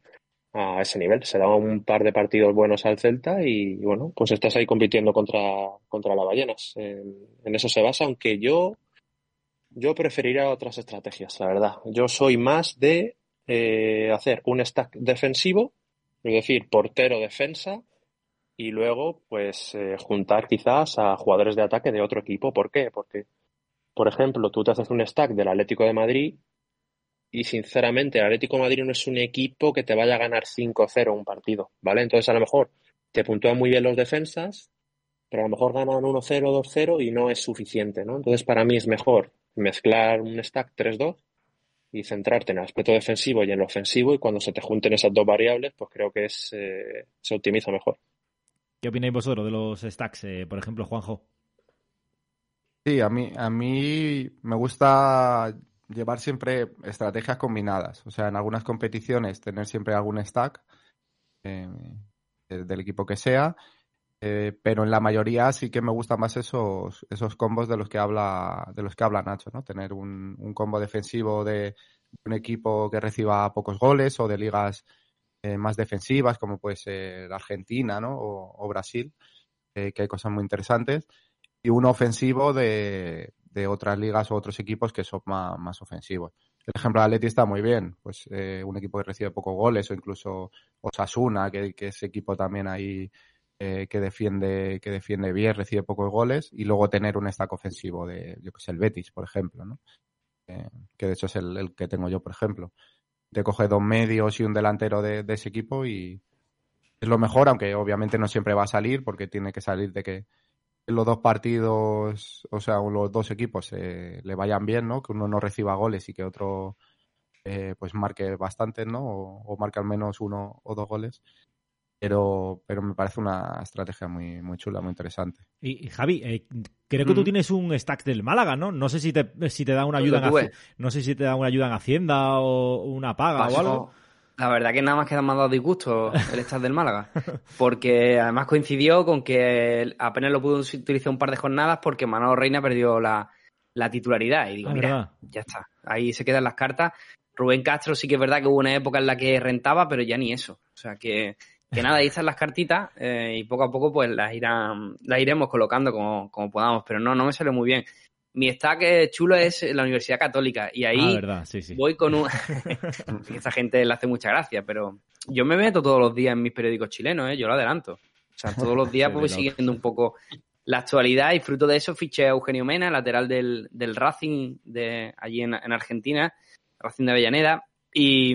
Speaker 5: a ese nivel. Se da un par de partidos buenos al Celta y, bueno, pues estás ahí compitiendo contra, contra las ballenas. En, eso se basa, aunque yo, yo preferiría otras estrategias, la verdad. Yo soy más de eh, hacer un stack defensivo, es decir, portero defensa, y luego, pues, eh, juntar quizás a jugadores de ataque de otro equipo. ¿Por qué? Porque, por ejemplo, tú te haces un stack del Atlético de Madrid y sinceramente el Atlético Madrid no es un equipo que te vaya a ganar 5-0 un partido, ¿vale? Entonces a lo mejor te puntúan muy bien los defensas, pero a lo mejor ganan 1-0, 2-0 y no es suficiente, ¿no? Entonces para mí es mejor mezclar un stack 3-2 y centrarte en el aspecto defensivo y en lo ofensivo y cuando se te junten esas dos variables, pues creo que eh, se optimiza mejor.
Speaker 1: ¿Qué opináis vosotros de los stacks, eh, por ejemplo, Juanjo?
Speaker 4: Sí, a mí, a mí me gusta llevar siempre estrategias combinadas. O sea, en algunas competiciones tener siempre algún stack eh, del equipo que sea. Eh, pero en la mayoría sí que me gustan más esos, esos combos de los que habla, de los que habla Nacho, ¿no? Tener un, combo defensivo de un equipo que reciba pocos goles o de ligas eh, más defensivas, como puede ser Argentina, ¿no? O, Brasil, que hay cosas muy interesantes. Y un ofensivo de, de otras ligas o otros equipos que son más, ofensivos. El ejemplo de Atleti está muy bien, pues eh, un equipo que recibe pocos goles o incluso Osasuna, que, que es equipo también ahí eh, que defiende que defiende bien, recibe pocos goles y luego tener un stack ofensivo de, yo que sé, el Betis, por ejemplo, ¿no? Eh, que de hecho es el, que tengo yo, por ejemplo. Te coge dos medios y un delantero de, de ese equipo y es lo mejor, aunque obviamente no siempre va a salir porque tiene que salir de que los dos partidos, o sea, los dos equipos eh, le vayan bien, ¿no? Que uno no reciba goles y que otro eh, pues marque bastante, ¿no? O, marque al menos uno o dos goles. Pero, pero me parece una estrategia muy, muy chula, muy interesante.
Speaker 1: Y, Javi, eh, creo que tú mm. tienes un stack del Málaga, ¿no? No sé si te, si te da una ayuda en, no sé si te da una ayuda en Hacienda o una paga o algo.
Speaker 3: La verdad que nada más que me ha dado disgusto el estar del Málaga. Porque además coincidió con que apenas lo pudo utilizar un par de jornadas porque Manolo Reina perdió la, titularidad. Y digo, ah, mira, ya está. Ahí se quedan las cartas. Rubén Castro sí que es verdad que hubo una época en la que rentaba, pero ya ni eso. O sea que, que nada, ahí están las cartitas eh, y poco a poco pues las irán, las iremos colocando como, como podamos. Pero no, no me sale muy bien mi stack chulo es la Universidad Católica y ahí
Speaker 1: ah,
Speaker 3: voy con un... Esa gente le hace mucha gracia, pero yo me meto todos los días en mis periódicos chilenos, ¿eh? yo lo adelanto. O sea, todos los días voy siguiendo un poco la actualidad y fruto de eso fiché a Eugenio Mena, lateral del, del Racing de allí en, Argentina, Racing de Avellaneda. Y,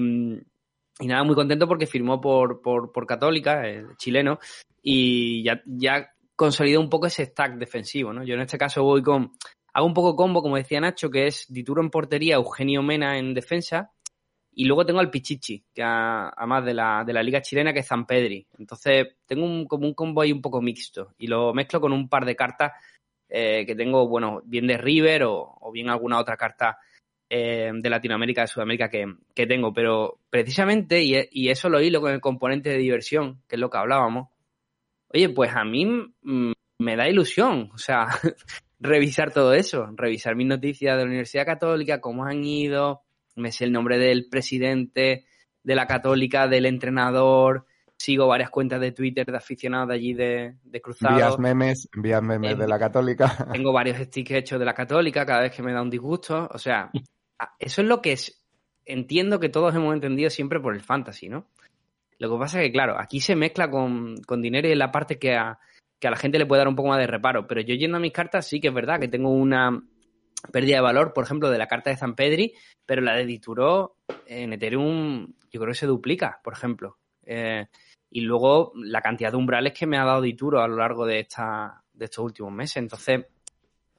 Speaker 3: nada, muy contento porque firmó por, por, por Católica, el chileno, y ya, ya consolidó un poco ese stack defensivo, ¿no? Yo en este caso voy con, hago un poco combo, como decía Nacho, que es Dituro en portería, Eugenio Mena en defensa, y luego tengo al Pichichi, que además de la, de la liga chilena, que es Pedri. Entonces tengo un, como un combo ahí un poco mixto y lo mezclo con un par de cartas eh, que tengo, bueno, bien de River o, bien alguna otra carta eh, de Latinoamérica, de Sudamérica que, que tengo. Pero precisamente, y, y, eso lo hilo con el componente de diversión, que es lo que hablábamos, oye, pues a mí me da ilusión, o sea, revisar todo eso, revisar mis noticias de la Universidad Católica, cómo han ido, me sé el nombre del presidente de la Católica, del entrenador, sigo varias cuentas de Twitter de aficionados de allí de, de Cruzado.
Speaker 4: Envías memes, envías memes de la Católica.
Speaker 3: Tengo varios stickers hechos de la Católica cada vez que me da un disgusto. O sea, eso es lo que es, entiendo que todos hemos entendido siempre por el fantasy, ¿no? Lo que pasa es que, claro, aquí se mezcla con, con dinero y es la parte que a, que a la gente le puede dar un poco más de reparo. Pero yo yendo a mis cartas sí que es verdad que tengo una, pérdida de valor, por ejemplo, de la carta de San Pedri, pero la de Dituro en Ethereum yo creo que se duplica, por ejemplo. Eh, y luego la cantidad de umbrales que me ha dado Dituro a lo largo de, esta, de estos últimos meses. Entonces,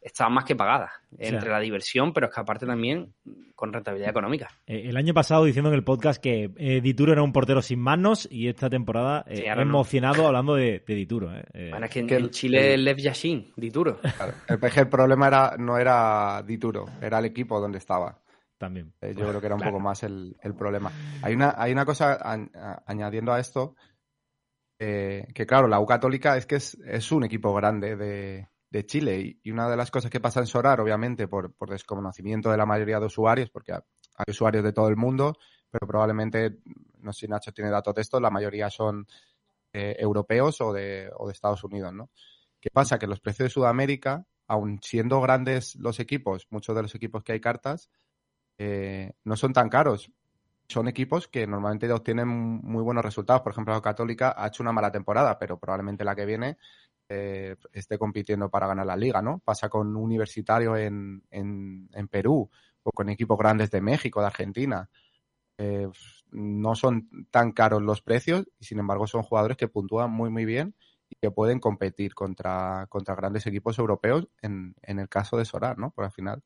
Speaker 3: estaba más que pagada entre la diversión, pero es que aparte también con rentabilidad económica.
Speaker 1: Eh, el año pasado diciendo en el podcast que eh, Dituro era un portero sin manos y esta temporada eh, emocionado hablando de, Dituro.
Speaker 3: Bueno, es que en, Chile Lev Yashin, Dituro.
Speaker 4: el el problema era, no era Dituro, era el equipo donde estaba.
Speaker 1: También.
Speaker 4: yo creo que era un poco más el, problema. Hay una, hay una cosa añadiendo a esto, que claro, la U Católica es que es, es un equipo grande de, de Chile. Y, una de las cosas que pasa en Sorar, obviamente, por, desconocimiento de la mayoría de usuarios, porque hay usuarios de todo el mundo, pero probablemente, no sé si Nacho tiene datos de esto, la mayoría son eh, europeos o de, o de Estados Unidos, ¿no? ¿Qué pasa? Que los precios de Sudamérica, aun siendo grandes los equipos, muchos de los equipos que hay cartas, eh, no son tan caros. Son equipos que normalmente obtienen muy buenos resultados. Por ejemplo, la Católica ha hecho una mala temporada, pero probablemente la que viene eh, esté compitiendo para ganar la liga, ¿no? Pasa con Universitario en, en, Perú o con equipos grandes de México, de Argentina. Eh, no son tan caros los precios y sin embargo son jugadores que puntúan muy muy bien y que pueden competir contra, contra grandes equipos europeos en, en el caso de Sorar, ¿no? Por al final,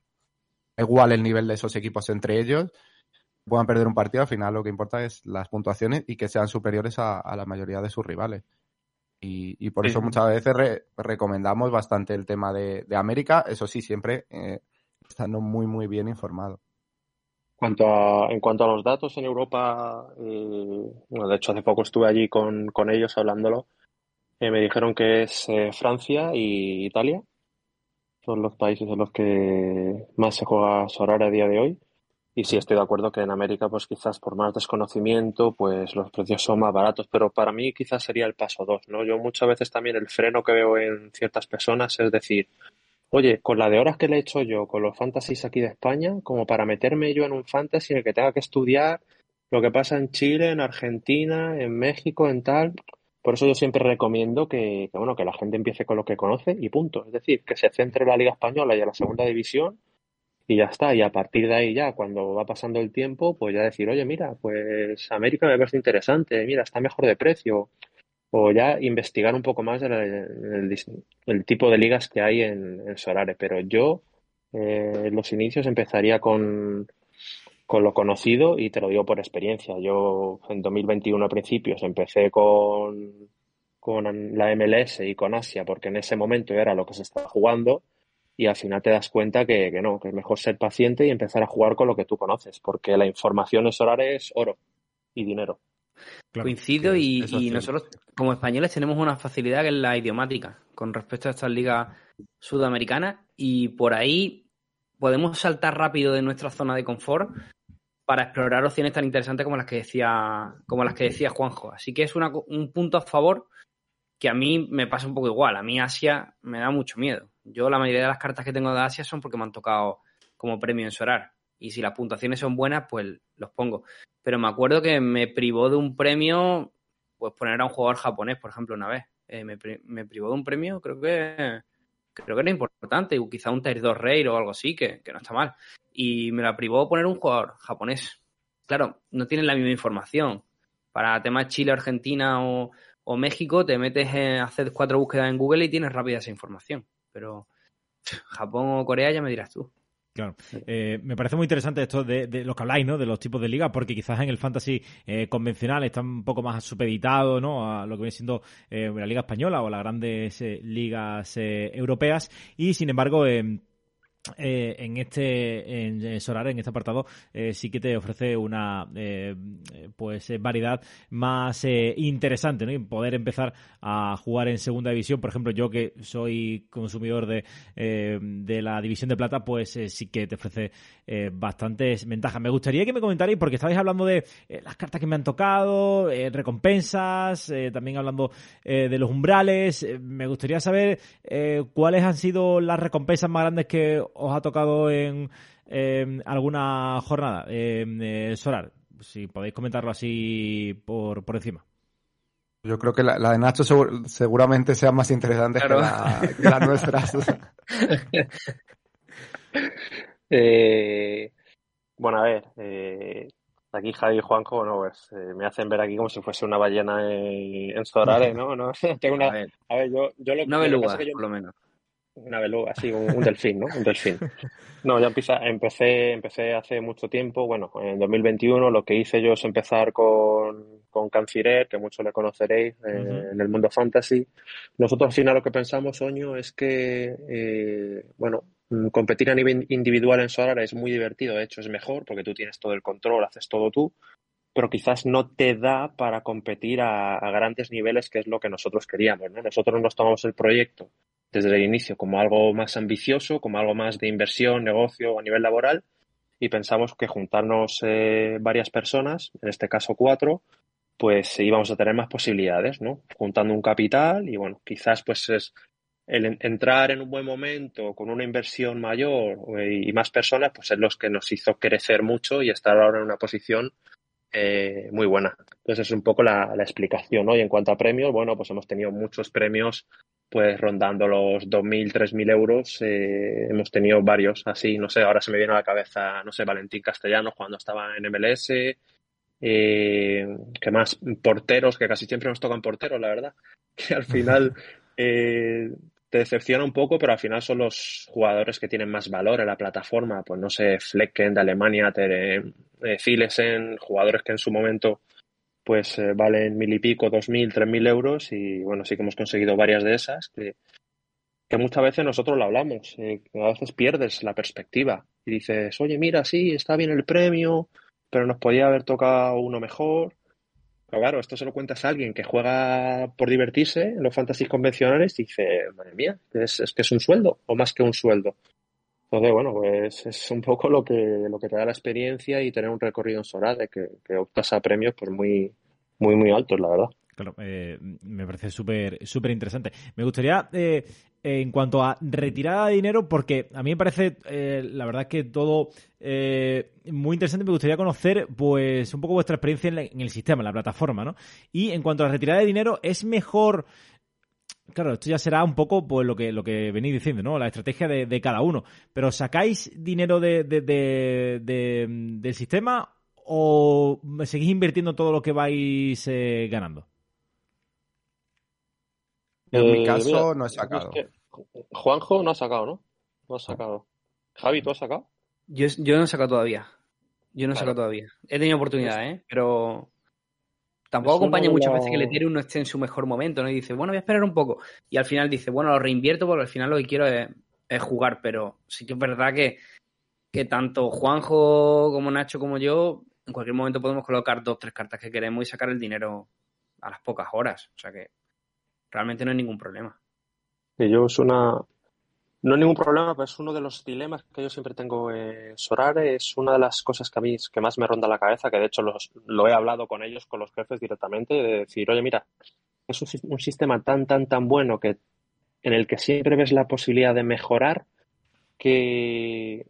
Speaker 4: igual el nivel de esos equipos entre ellos, puedan perder un partido, al final lo que importa es las puntuaciones y que sean superiores a la mayoría de sus rivales. Y, por eso muchas veces recomendamos bastante el tema de, América, eso sí, siempre eh, estando muy, muy bien informado.
Speaker 5: Cuanto en cuanto a los datos en Europa, eh, bueno, de hecho hace poco estuve allí con, ellos hablándolo, eh, me dijeron que es Francia y Italia, son los países en los que más se juega Sorara a día de hoy. Y sí, estoy de acuerdo que en América, pues quizás por más desconocimiento, pues los precios son más baratos, pero para mí quizás sería el paso dos, ¿no? Yo muchas veces también el freno que veo en ciertas personas es decir, oye, con la de horas que le he hecho yo con los fantasies aquí de España, como para meterme yo en un fantasy en el que tenga que estudiar lo que pasa en Chile, en Argentina, en México, en tal. Por eso yo siempre recomiendo que, que, bueno, que la gente empiece con lo que conoce y punto. Es decir, que se centre en la Liga Española y en la Segunda División y ya está. Y a partir de ahí ya, cuando va pasando el tiempo, pues ya decir, oye, mira, pues América me parece interesante, mira, está mejor de precio. O ya investigar un poco más el, tipo de ligas que hay en, en Solare. Pero yo, eh, en los inicios, empezaría con, con lo conocido y te lo digo por experiencia. Yo en 2021 a principios empecé con, con la MLS y con Asia porque en ese momento era lo que se estaba jugando y al final te das cuenta que, no, que es mejor ser paciente y empezar a jugar con lo que tú conoces, porque la información en Solar es oro y dinero.
Speaker 3: Coincido y, nosotros como españoles tenemos una facilidad que es la idiomática con respecto a estas ligas sudamericanas y por ahí podemos saltar rápido de nuestra zona de confort para explorar opciones tan interesantes como las que decía como las que decía Juanjo. Así que es un punto a favor que a mí me pasa un poco igual. A mí Asia me da mucho miedo. Yo la mayoría de las cartas que tengo de Asia son porque me han tocado como premio en Sorar. Y si las puntuaciones son buenas, pues los pongo. Pero me acuerdo que me privó de un premio, pues poner a un jugador japonés, por ejemplo, una vez. Eh, me, privó de un premio, creo que creo que era importante, quizá un Tier 2 Raid o algo así, que, no está mal. Y me la privó poner un jugador japonés. Claro, no tienen la misma información. Para temas Chile, Argentina o, México, te metes en hacer cuatro búsquedas en Google y tienes rápida esa información. Pero Japón o Corea ya me dirás tú.
Speaker 1: Claro. Eh, me parece muy interesante esto de, lo que habláis, ¿no? De los tipos de ligas, porque quizás en el fantasy eh, convencional está un poco más supeditado, ¿no? A lo que viene siendo eh, la liga española o las grandes ligas europeas. Y sin embargo, eh, en este en Solar en este apartado eh, sí que te ofrece una eh, pues variedad más interesante ¿no? y poder empezar a jugar en segunda división. Por ejemplo yo que soy consumidor de, de la división de plata pues sí que te ofrece bastantes ventajas. Me gustaría que me comentarais porque estabais hablando de las cartas que me han tocado recompensas también hablando de los umbrales. Me gustaría saber cuáles han sido las recompensas más grandes que os ha tocado en alguna jornada eh, Solar. Si podéis comentarlo así por, por encima.
Speaker 4: Yo creo que la, de Nacho seguramente sea más interesante que, la, las nuestras.
Speaker 5: Eh, bueno, a ver, eh, aquí Javi y Juanjo, no, pues, me hacen ver aquí como si fuese una ballena en, en ¿no? no tengo una, a ver, yo, yo lo,
Speaker 3: una beluga, por lo menos
Speaker 5: una beluga, así, un, delfín, ¿no? Un delfín. No, ya empieza, empecé, empecé hace mucho tiempo, bueno, en 2021 lo que hice yo es empezar con, con Cancirer, que muchos le conoceréis eh, en el mundo fantasy. Nosotros al final lo que pensamos, Oño, es que, eh, bueno, competir a nivel individual en Solar es muy divertido, de hecho es mejor porque tú tienes todo el control, haces todo tú, pero quizás no te da para competir a, a grandes niveles, que es lo que nosotros queríamos, ¿no? Nosotros nos tomamos el proyecto desde el inicio como algo más ambicioso, como algo más de inversión, negocio a nivel laboral y pensamos que juntarnos eh, varias personas, en este caso cuatro, pues íbamos a tener más posibilidades, ¿no? Juntando un capital y bueno, quizás pues es el entrar en un buen momento con una inversión mayor eh, y más personas, pues es lo que nos hizo crecer mucho y estar ahora en una posición eh, muy buena. Entonces es un poco la, la explicación, ¿no? Y en cuanto a premios, bueno, pues hemos tenido muchos premios pues rondando los 2.000, 3.000 euros. Eh, hemos tenido varios así, no sé, ahora se me viene a la cabeza, no sé, Valentín Castellano cuando estaba en MLS, eh, que más porteros, que casi siempre nos tocan porteros, la verdad, que al final eh, te decepciona un poco, pero al final son los jugadores que tienen más valor en la plataforma, pues no sé, Flecken de Alemania, Zilesen, jugadores que en su momento pues eh, valen mil y pico, dos mil, tres mil euros y bueno, sí que hemos conseguido varias de esas que, que muchas veces nosotros lo hablamos, eh, a veces pierdes la perspectiva y dices, oye, mira, sí, está bien el premio, pero nos podía haber tocado uno mejor. Claro, esto se lo cuentas a alguien que juega por divertirse en los fantasies convencionales y dice, madre mía, es, es que es un sueldo o más que un sueldo. Entonces, bueno, pues es un poco lo que, lo que te da la experiencia y tener un recorrido en Sorade, que, que optas a premios pues muy, muy, muy altos, la verdad.
Speaker 1: Claro, eh, me parece súper súper interesante. Me gustaría, eh, en cuanto a retirada de dinero, porque a mí me parece, eh, la verdad que todo muy interesante, me gustaría conocer pues un poco vuestra experiencia en, en, el sistema, en la plataforma, ¿no? Y en cuanto a la retirada de dinero, ¿es mejor Claro, esto ya será un poco pues lo que lo que venís diciendo, ¿no? La estrategia de, cada uno. Pero ¿sacáis dinero de, del sistema o seguís invirtiendo todo lo que vais eh, ganando?
Speaker 4: En mi eh, caso no he sacado.
Speaker 5: Juanjo no ha sacado, ¿no? No ha sacado. Javi, ¿tú has sacado?
Speaker 3: Yo, yo no he sacado todavía. Yo no he sacado todavía. He tenido oportunidad, ¿eh? Pero Tampoco acompaña muchas veces que le tire uno esté en su mejor momento, ¿no? Y dice, bueno, voy a esperar un poco. Y al final dice, bueno, lo reinvierto porque al final lo que quiero es, jugar. Pero sí que es verdad que, que tanto Juanjo como Nacho como yo, en cualquier momento podemos colocar dos, tres cartas que queremos y sacar el dinero a las pocas horas. O sea que realmente no hay ningún problema.
Speaker 5: Y yo es una, no hay ningún problema, pero es uno de los dilemas que yo siempre tengo. Eh, Sorare es una de las cosas que a mí que más me ronda la cabeza, que de hecho lo he hablado con ellos, con los jefes directamente, de decir, oye, mira, es un, sistema tan, tan, tan bueno que en el que siempre ves la posibilidad de mejorar que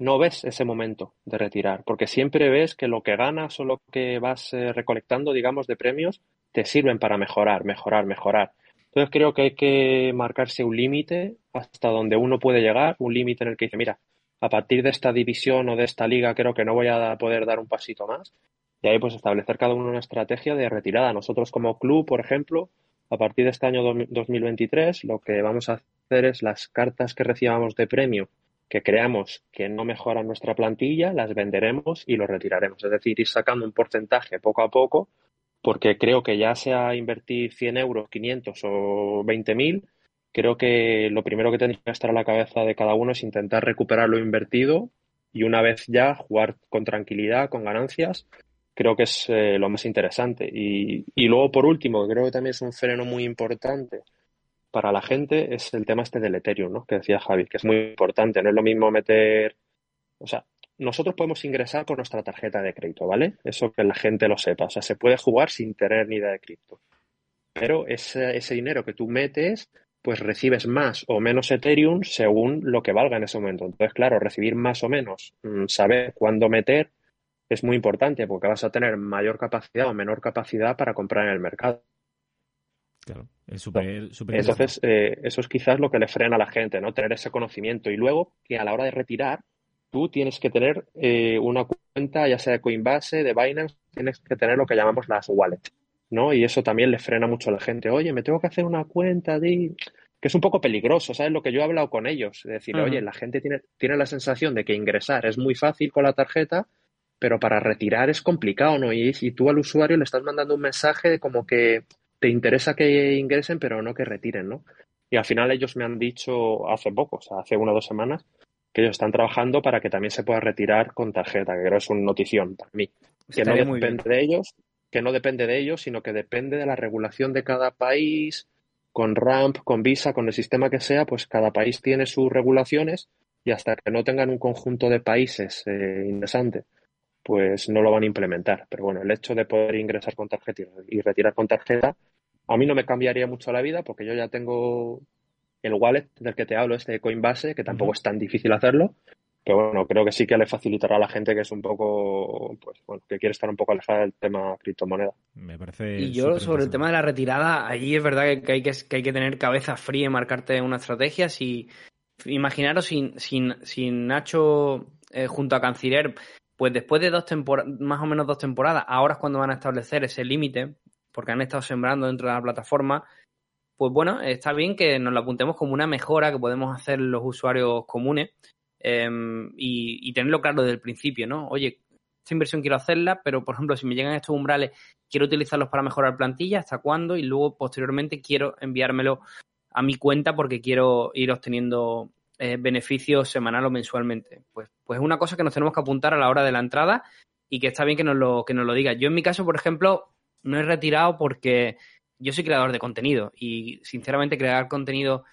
Speaker 5: no ves ese momento de retirar, porque siempre ves que lo que ganas o lo que vas eh, recolectando, digamos, de premios, te sirven para mejorar, mejorar, mejorar. Entonces creo que hay que marcarse un límite hasta donde uno puede llegar, un límite en el que dice, mira, a partir de esta división o de esta liga creo que no voy a poder dar un pasito más. Y ahí pues establecer cada uno una estrategia de retirada. Nosotros como club, por ejemplo, a partir de este año 2023, lo que vamos a hacer es las cartas que recibamos de premio que creamos que no mejoran nuestra plantilla, las venderemos y lo retiraremos. Es decir, ir sacando un porcentaje poco a poco, porque creo que ya sea invertir 100 euros, 500 o 20.000, creo que lo primero que tendría que estar a la cabeza de cada uno es intentar recuperar lo invertido y una vez ya jugar con tranquilidad, con ganancias, creo que es eh, lo más interesante. Y, y luego, por último, creo que también es un freno muy importante para la gente, es el tema este del Ethereum, ¿no? Que decía Javi, que es muy importante. No es lo mismo meter, o sea, nosotros podemos ingresar con nuestra tarjeta de crédito, ¿vale? Eso que la gente lo sepa. O sea, se puede jugar sin tener ni idea de cripto. Pero ese, ese dinero que tú metes, pues recibes más o menos Ethereum según lo que valga en ese momento. Entonces, claro, recibir más o menos, mm, saber cuándo meter, es muy importante porque vas a tener mayor capacidad o menor capacidad para comprar en el mercado.
Speaker 1: Claro, es súper.
Speaker 5: Entonces, eh, eso es quizás lo que le frena a la gente, ¿no? Tener ese conocimiento. Y luego, que a la hora de retirar, tú tienes que tener eh, una cuenta, ya sea de Coinbase, de Binance, tienes que tener lo que llamamos las wallets, ¿no? Y eso también le frena mucho a la gente. Oye, me tengo que hacer una cuenta de que es un poco peligroso, ¿sabes? Lo que yo he hablado con ellos, decir, oye, la gente tiene, tiene la sensación de que ingresar es muy fácil con la tarjeta, pero para retirar es complicado, ¿no? Y, y tú al usuario le estás mandando un mensaje de como que te interesa que ingresen, pero no que retiren, ¿no? Y al final ellos me han dicho hace poco, o sea, hace una o dos semanas, que ellos están trabajando para que también se pueda retirar con tarjeta, que creo es una notición para mí. Que no depende de ellos, que no depende de ellos, sino que depende de la regulación de cada país, con RAMP, con Visa, con el sistema que sea, pues cada país tiene sus regulaciones y hasta que no tengan un conjunto de países eh, interesante pues no lo van a implementar. Pero bueno, el hecho de poder ingresar con tarjeta y retirar con tarjeta, a mí no me cambiaría mucho la vida porque yo ya tengo el wallet del que te hablo, este de Coinbase, que tampoco es tan difícil hacerlo. Pero bueno, creo que sí que le facilitará a la gente que es un poco, pues bueno, que quiere estar un poco alejada del tema criptomoneda.
Speaker 1: Me parece.
Speaker 3: Y yo sobre el tema de la retirada, allí es verdad que hay que, que hay que tener cabeza fría y marcarte una estrategia. Si imaginaros sin, sin, sin Nacho eh, junto a Canciller pues después de dos temporadas, más o menos dos temporadas, ahora es cuando van a establecer ese límite, porque han estado sembrando dentro de la plataforma, pues bueno, está bien que nos lo apuntemos como una mejora que podemos hacer los usuarios comunes em, y, tenerlo claro desde el principio, ¿no? Oye, esta inversión quiero hacerla, pero por ejemplo, si me llegan estos umbrales, quiero utilizarlos para mejorar plantilla, ¿hasta cuándo? Y luego posteriormente quiero enviármelo a mi cuenta porque quiero ir obteniendo eh, beneficios semanal o mensualmente. Pues, pues es una cosa que nos tenemos que apuntar a la hora de la entrada y que está bien que nos lo, que nos lo diga. Yo en mi caso, por ejemplo, no he retirado porque yo soy creador de contenido y sinceramente crear contenido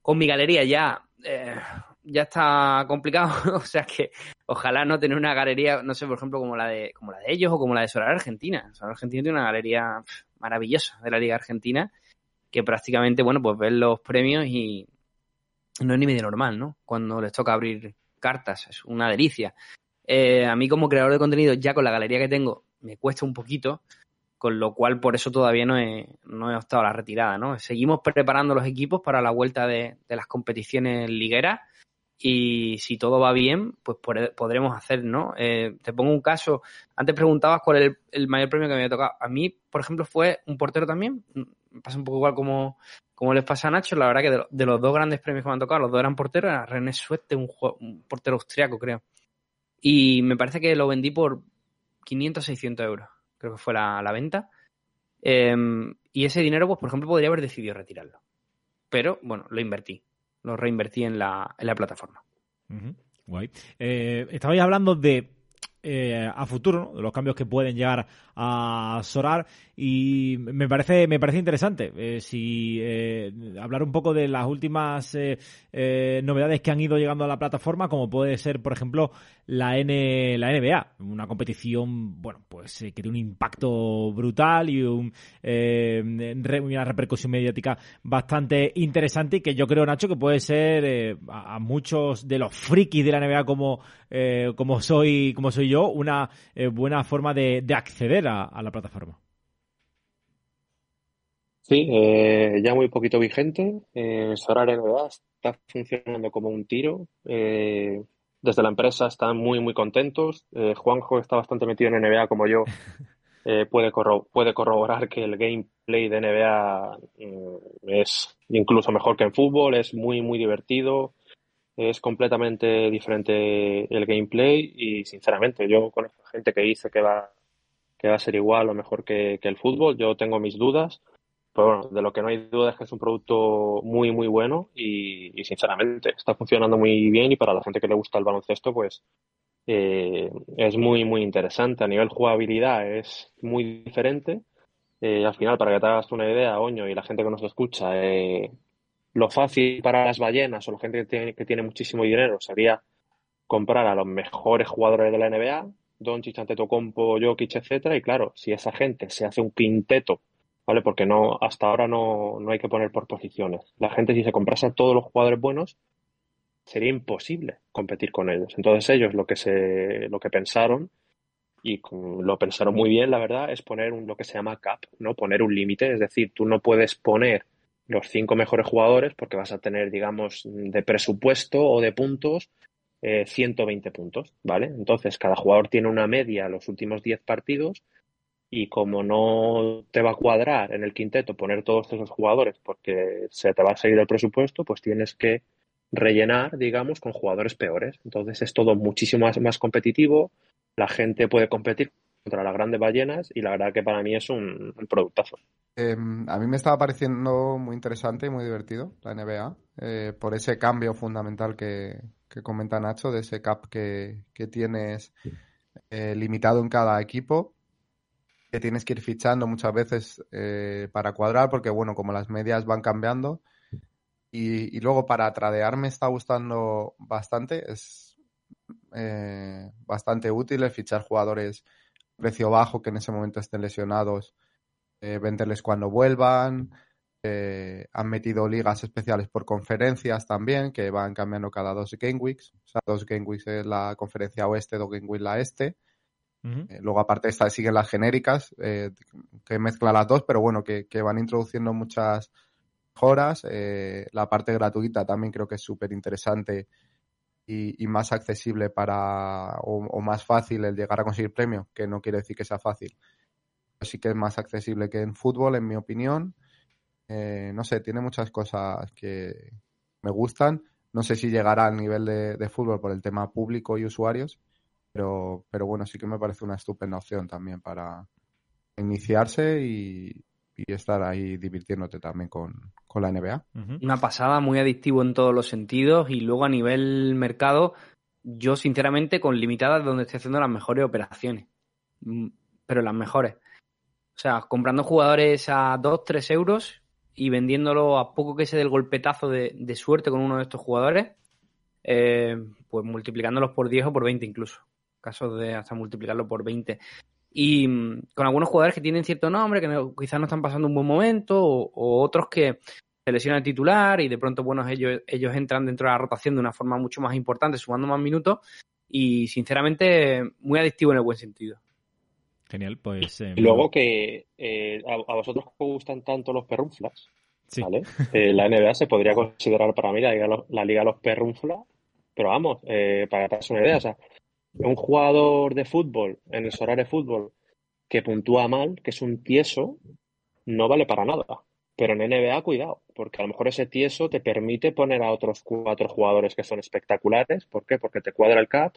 Speaker 3: con mi galería ya, eh, ya está complicado. o sea que ojalá no tener una galería, no sé, por ejemplo, como la de, como la de ellos o como la de Solar Argentina. Solar Argentina tiene una galería maravillosa de la Liga Argentina que prácticamente, bueno, pues ven los premios y, no es ni medio normal, ¿no? Cuando les toca abrir cartas, es una delicia. Eh, a mí como creador de contenido, ya con la galería que tengo, me cuesta un poquito, con lo cual por eso todavía no he, no he optado a la retirada, ¿no? Seguimos preparando los equipos para la vuelta de, las competiciones ligueras y si todo va bien, pues podremos hacer, ¿no? Eh, te pongo un caso, antes preguntabas cuál es el, el, mayor premio que me había tocado. A mí, por ejemplo, fue un portero también, me pasa un poco igual como, como les pasa a Nacho, la verdad que de, los dos grandes premios que me han tocado, los dos eran porteros, era René Suete, un, un portero austriaco, creo. Y me parece que lo vendí por 500, 600 euros, creo que fue la, venta. Em, y ese dinero, pues por ejemplo, podría haber decidido retirarlo. Pero, bueno, lo invertí. Lo reinvertí en la, en la plataforma.
Speaker 1: Guay. Eh, estabais hablando de eh, a futuro, de los cambios que pueden llegar a Sorar. Y me parece me parece interesante eh, si eh, hablar un poco de las últimas novedades que han ido llegando a la plataforma como puede ser por ejemplo la N la NBA una competición bueno pues que tiene un impacto brutal y un, una repercusión mediática bastante interesante y que yo creo Nacho que puede ser a, muchos de los frikis de la NBA como como soy como soy yo una eh, buena forma de, acceder a, la plataforma.
Speaker 5: Sí, eh, ya muy poquito vigente. Eh, Sorar NBA está funcionando como un tiro. Eh, desde la empresa están muy, muy contentos. Eh, Juanjo está bastante metido en NBA como yo. Puede, corro puede corroborar que el gameplay de NBA mm, es incluso mejor que en fútbol. Es muy, muy divertido. Es completamente diferente el gameplay y, sinceramente, yo conozco gente que dice que va, que va a ser igual o mejor que, que el fútbol. Yo tengo mis dudas pero bueno, de lo que no hay duda es que es un producto muy, muy bueno y, sinceramente está funcionando muy bien y para la gente que le gusta el baloncesto, pues eh, es muy, muy interesante. A nivel jugabilidad es muy diferente. Eh, al final, para que te hagas una idea, Oño, y la gente que nos escucha, eh, lo fácil para las ballenas o la gente que tiene, que tiene muchísimo dinero sería comprar a los mejores jugadores de la NBA, Doncic, Antetokounmpo, Jokic, etcétera, y claro, si esa gente se hace un quinteto ¿vale? Porque no, hasta ahora no, no hay que poner por posiciones. La gente, si se comprase a todos los jugadores buenos, sería imposible competir con ellos. Entonces ellos lo que se, lo que pensaron, y lo pensaron muy bien, la verdad, es poner un, lo que se llama cap, ¿no? Poner un límite. Es decir, tú no puedes poner los cinco mejores jugadores porque vas a tener, digamos, de presupuesto o de puntos eh, 120 puntos, ¿vale? Entonces, cada jugador tiene una media los últimos 10 partidos y como no te va a cuadrar en el quinteto poner todos esos jugadores porque se te va a seguir el presupuesto, pues tienes que rellenar, digamos, con jugadores peores. Entonces es todo muchísimo más, más competitivo, la gente puede competir contra las grandes ballenas y la verdad que para mí es un, un productazo.
Speaker 4: Eh, a mí me estaba pareciendo muy interesante y muy divertido la NBA eh, por ese cambio fundamental que, que, comenta Nacho, de ese cap que, que tienes eh, limitado en cada equipo que tienes que ir fichando muchas veces eh, para cuadrar, porque bueno, como las medias van cambiando. Y, y luego para tradear me está gustando bastante, es eh, bastante útil el fichar jugadores precio bajo que en ese momento estén lesionados, eh, venderles cuando vuelvan. Eh, han metido ligas especiales por conferencias también, que van cambiando cada dos game weeks. O sea, dos game weeks es la conferencia oeste, dos game weeks la este. Uh -huh. luego, aparte, esta, siguen las genéricas, eh, que mezclan las dos, pero bueno, que, que van introduciendo muchas mejoras. Eh, la parte gratuita también creo que es súper interesante y, y, más accesible para, o, o, más fácil el llegar a conseguir premio, que no quiere decir que sea fácil. Sí que es más accesible que en fútbol, en mi opinión. Eh, no sé, tiene muchas cosas que me gustan. No sé si llegará al nivel de, de fútbol por el tema público y usuarios pero, pero bueno, sí que me parece una estupenda opción también para iniciarse y, y estar ahí divirtiéndote también con, con la NBA.
Speaker 3: Una pasada, muy adictivo en todos los sentidos y luego a nivel mercado, yo sinceramente con limitadas donde estoy haciendo las mejores operaciones, mm, pero las mejores. O sea, comprando jugadores a 2, 3 euros y vendiéndolo a poco que se dé el golpetazo de, suerte con uno de estos jugadores, eh, pues multiplicándolos por 10 o por 20 incluso casos de hasta multiplicarlo por 20. Y mm, con algunos jugadores que tienen cierto nombre, que quizás no están pasando un buen momento, o, otros que se lesiona el titular y de pronto, bueno, ellos entran dentro de la rotación de una forma mucho más importante, sumando más minutos, y sinceramente muy adictivo en el buen sentido.
Speaker 1: Genial, pues.
Speaker 5: Eh, luego que eh, a, a, vosotros que os gustan tanto los perrunflas, sí. ¿vale? Eh, la NBA se podría considerar para mí la liga, la liga los perrunflas, pero vamos, para te una idea, o sea, un jugador de fútbol, en el Sorar de fútbol, que puntúa mal, que es un tieso, no vale para nada. Pero en NBA, cuidado, porque a lo mejor ese tieso te permite poner a otros cuatro jugadores que son espectaculares. ¿Por qué? Porque te cuadra el cap,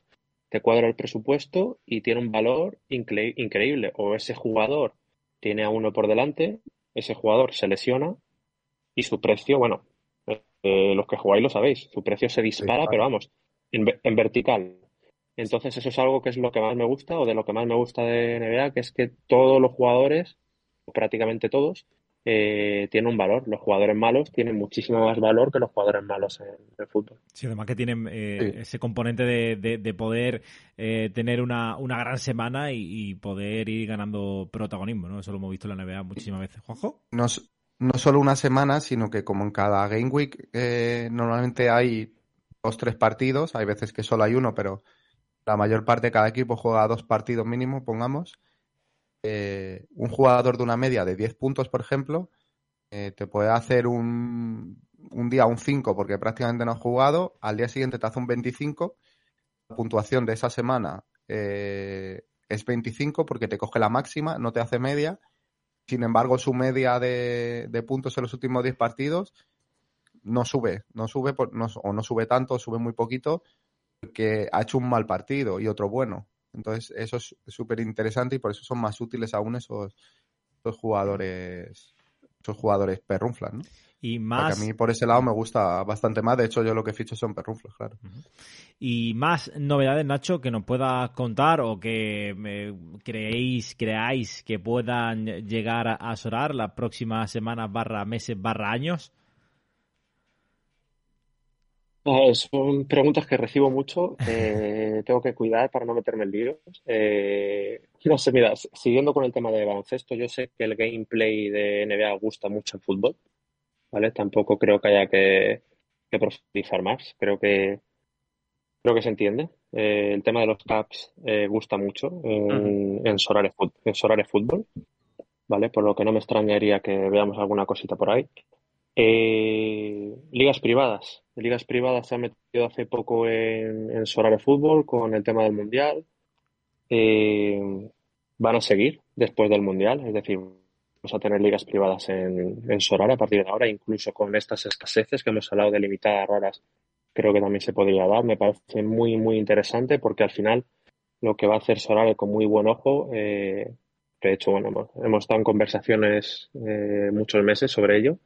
Speaker 5: te cuadra el presupuesto y tiene un valor incre increíble. O ese jugador tiene a uno por delante, ese jugador se lesiona y su precio, bueno, eh, los que jugáis lo sabéis, su precio se dispara, sí, pero vamos, en, en vertical. Entonces eso es algo que es lo que más me gusta o de lo que más me gusta de NBA, que es que todos los jugadores, prácticamente todos, eh, tienen un valor. Los jugadores malos tienen muchísimo más valor que los jugadores malos en el fútbol.
Speaker 1: Sí, además que tienen eh, sí. ese componente de, de, de poder eh, tener una, una, gran semana y, y, poder ir ganando protagonismo, ¿no? Eso lo hemos visto en la NBA muchísimas veces. ¿Juanjo?
Speaker 4: No, no solo una semana, sino que como en cada Game Week eh, normalmente hay dos, tres partidos, hay veces que solo hay uno, pero la mayor parte de cada equipo juega dos partidos mínimo, pongamos. Eh, un jugador de una media de 10 puntos, por ejemplo, eh, te puede hacer un, un día un 5 porque prácticamente no has jugado, al día siguiente te hace un 25, la puntuación de esa semana eh, es 25 porque te coge la máxima, no te hace media. Sin embargo, su media de, puntos en los últimos 10 partidos no sube, no sube o no sube tanto, sube muy poquito, porque ha hecho un mal partido y otro bueno. Entonces, eso es súper interesante y por eso son más útiles aún esos, esos jugadores, esos jugadores perrunflas, ¿no?
Speaker 1: Y más...
Speaker 4: a mí por ese lado me gusta bastante más. De hecho, yo lo que ficho son perrunflos, claro.
Speaker 1: Y más novedades, Nacho, que nos pueda contar o que creéis, creáis que puedan llegar a sonar las próximas semanas, barra meses, barra años.
Speaker 5: Son preguntas que recibo mucho. Eh, tengo que cuidar para no meterme en líos. Eh, no sé, mira, siguiendo con el tema de baloncesto, yo sé que el gameplay de NBA gusta mucho el fútbol. ¿vale? Tampoco creo que haya que, profundizar más. Creo que creo que se entiende. Eh, el tema de los caps eh, gusta mucho en, en, Sorare, Fútbol, ¿vale? Por lo que no me extrañaría que veamos alguna cosita por ahí. Eh, ligas privadas. Ligas privadas se ha metido hace poco en, en Fútbol con el tema del Mundial. van a seguir después del Mundial, es decir, a tener ligas privadas en, en a partir de ahora, incluso con estas escaseces que hemos hablado de limitadas raras, creo que también se podría dar. Me parece muy, muy interesante porque al final lo que va a hacer Solar con muy buen ojo, eh, de hecho, bueno, hemos estado en conversaciones eh, muchos meses sobre ello.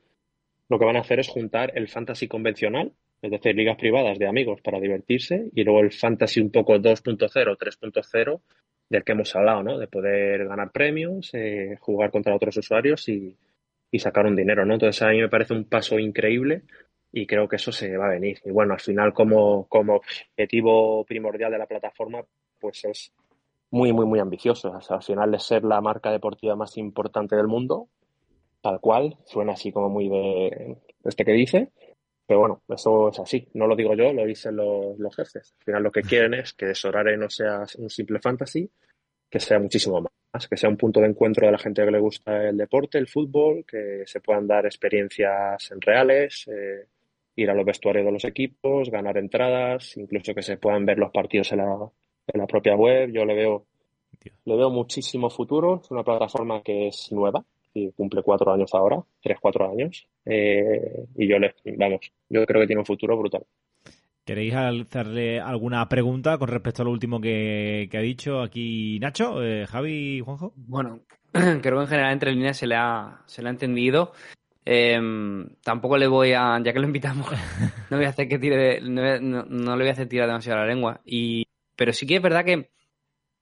Speaker 5: Lo que van a hacer es juntar el fantasy convencional, es decir, ligas privadas de amigos para divertirse, y luego el fantasy un poco 2.0, 3.0, del que hemos hablado, ¿no? De poder ganar premios, eh, jugar contra otros usuarios y, sacar un dinero, ¿no? Entonces a mí me parece un paso increíble y creo que eso se va a venir. Y bueno, al final como, como objetivo primordial de la plataforma, pues es muy, muy, muy ambicioso. O sea, al final de ser la marca deportiva más importante del mundo, tal cual, suena así como muy de este que dice, pero bueno, eso es así. No lo digo yo, lo dicen los, los jefes. Al final lo que quieren es que Sorare no sea un simple fantasy, que sea muchísimo más, que sea un punto de encuentro de la gente que le gusta el deporte, el fútbol, que se puedan dar experiencias en reales, eh, ir a los vestuarios de los equipos, ganar entradas, incluso que se puedan ver los partidos en la, en la propia web. Yo le veo, le veo muchísimo futuro. Es una plataforma que es nueva, y cumple cuatro años ahora, tres, cuatro años. Eh, y yo le, vamos, yo creo que tiene un futuro brutal.
Speaker 1: ¿Queréis hacerle alguna pregunta con respecto a lo último que, ha dicho aquí Nacho, eh, Javi, Juanjo?
Speaker 3: Bueno, creo que en general entre líneas se le ha, se le ha entendido. Em, tampoco le voy a, ya que lo invitamos, no voy a hacer que tire, no, le voy a hacer tirar demasiado la lengua. Y, pero sí que es verdad que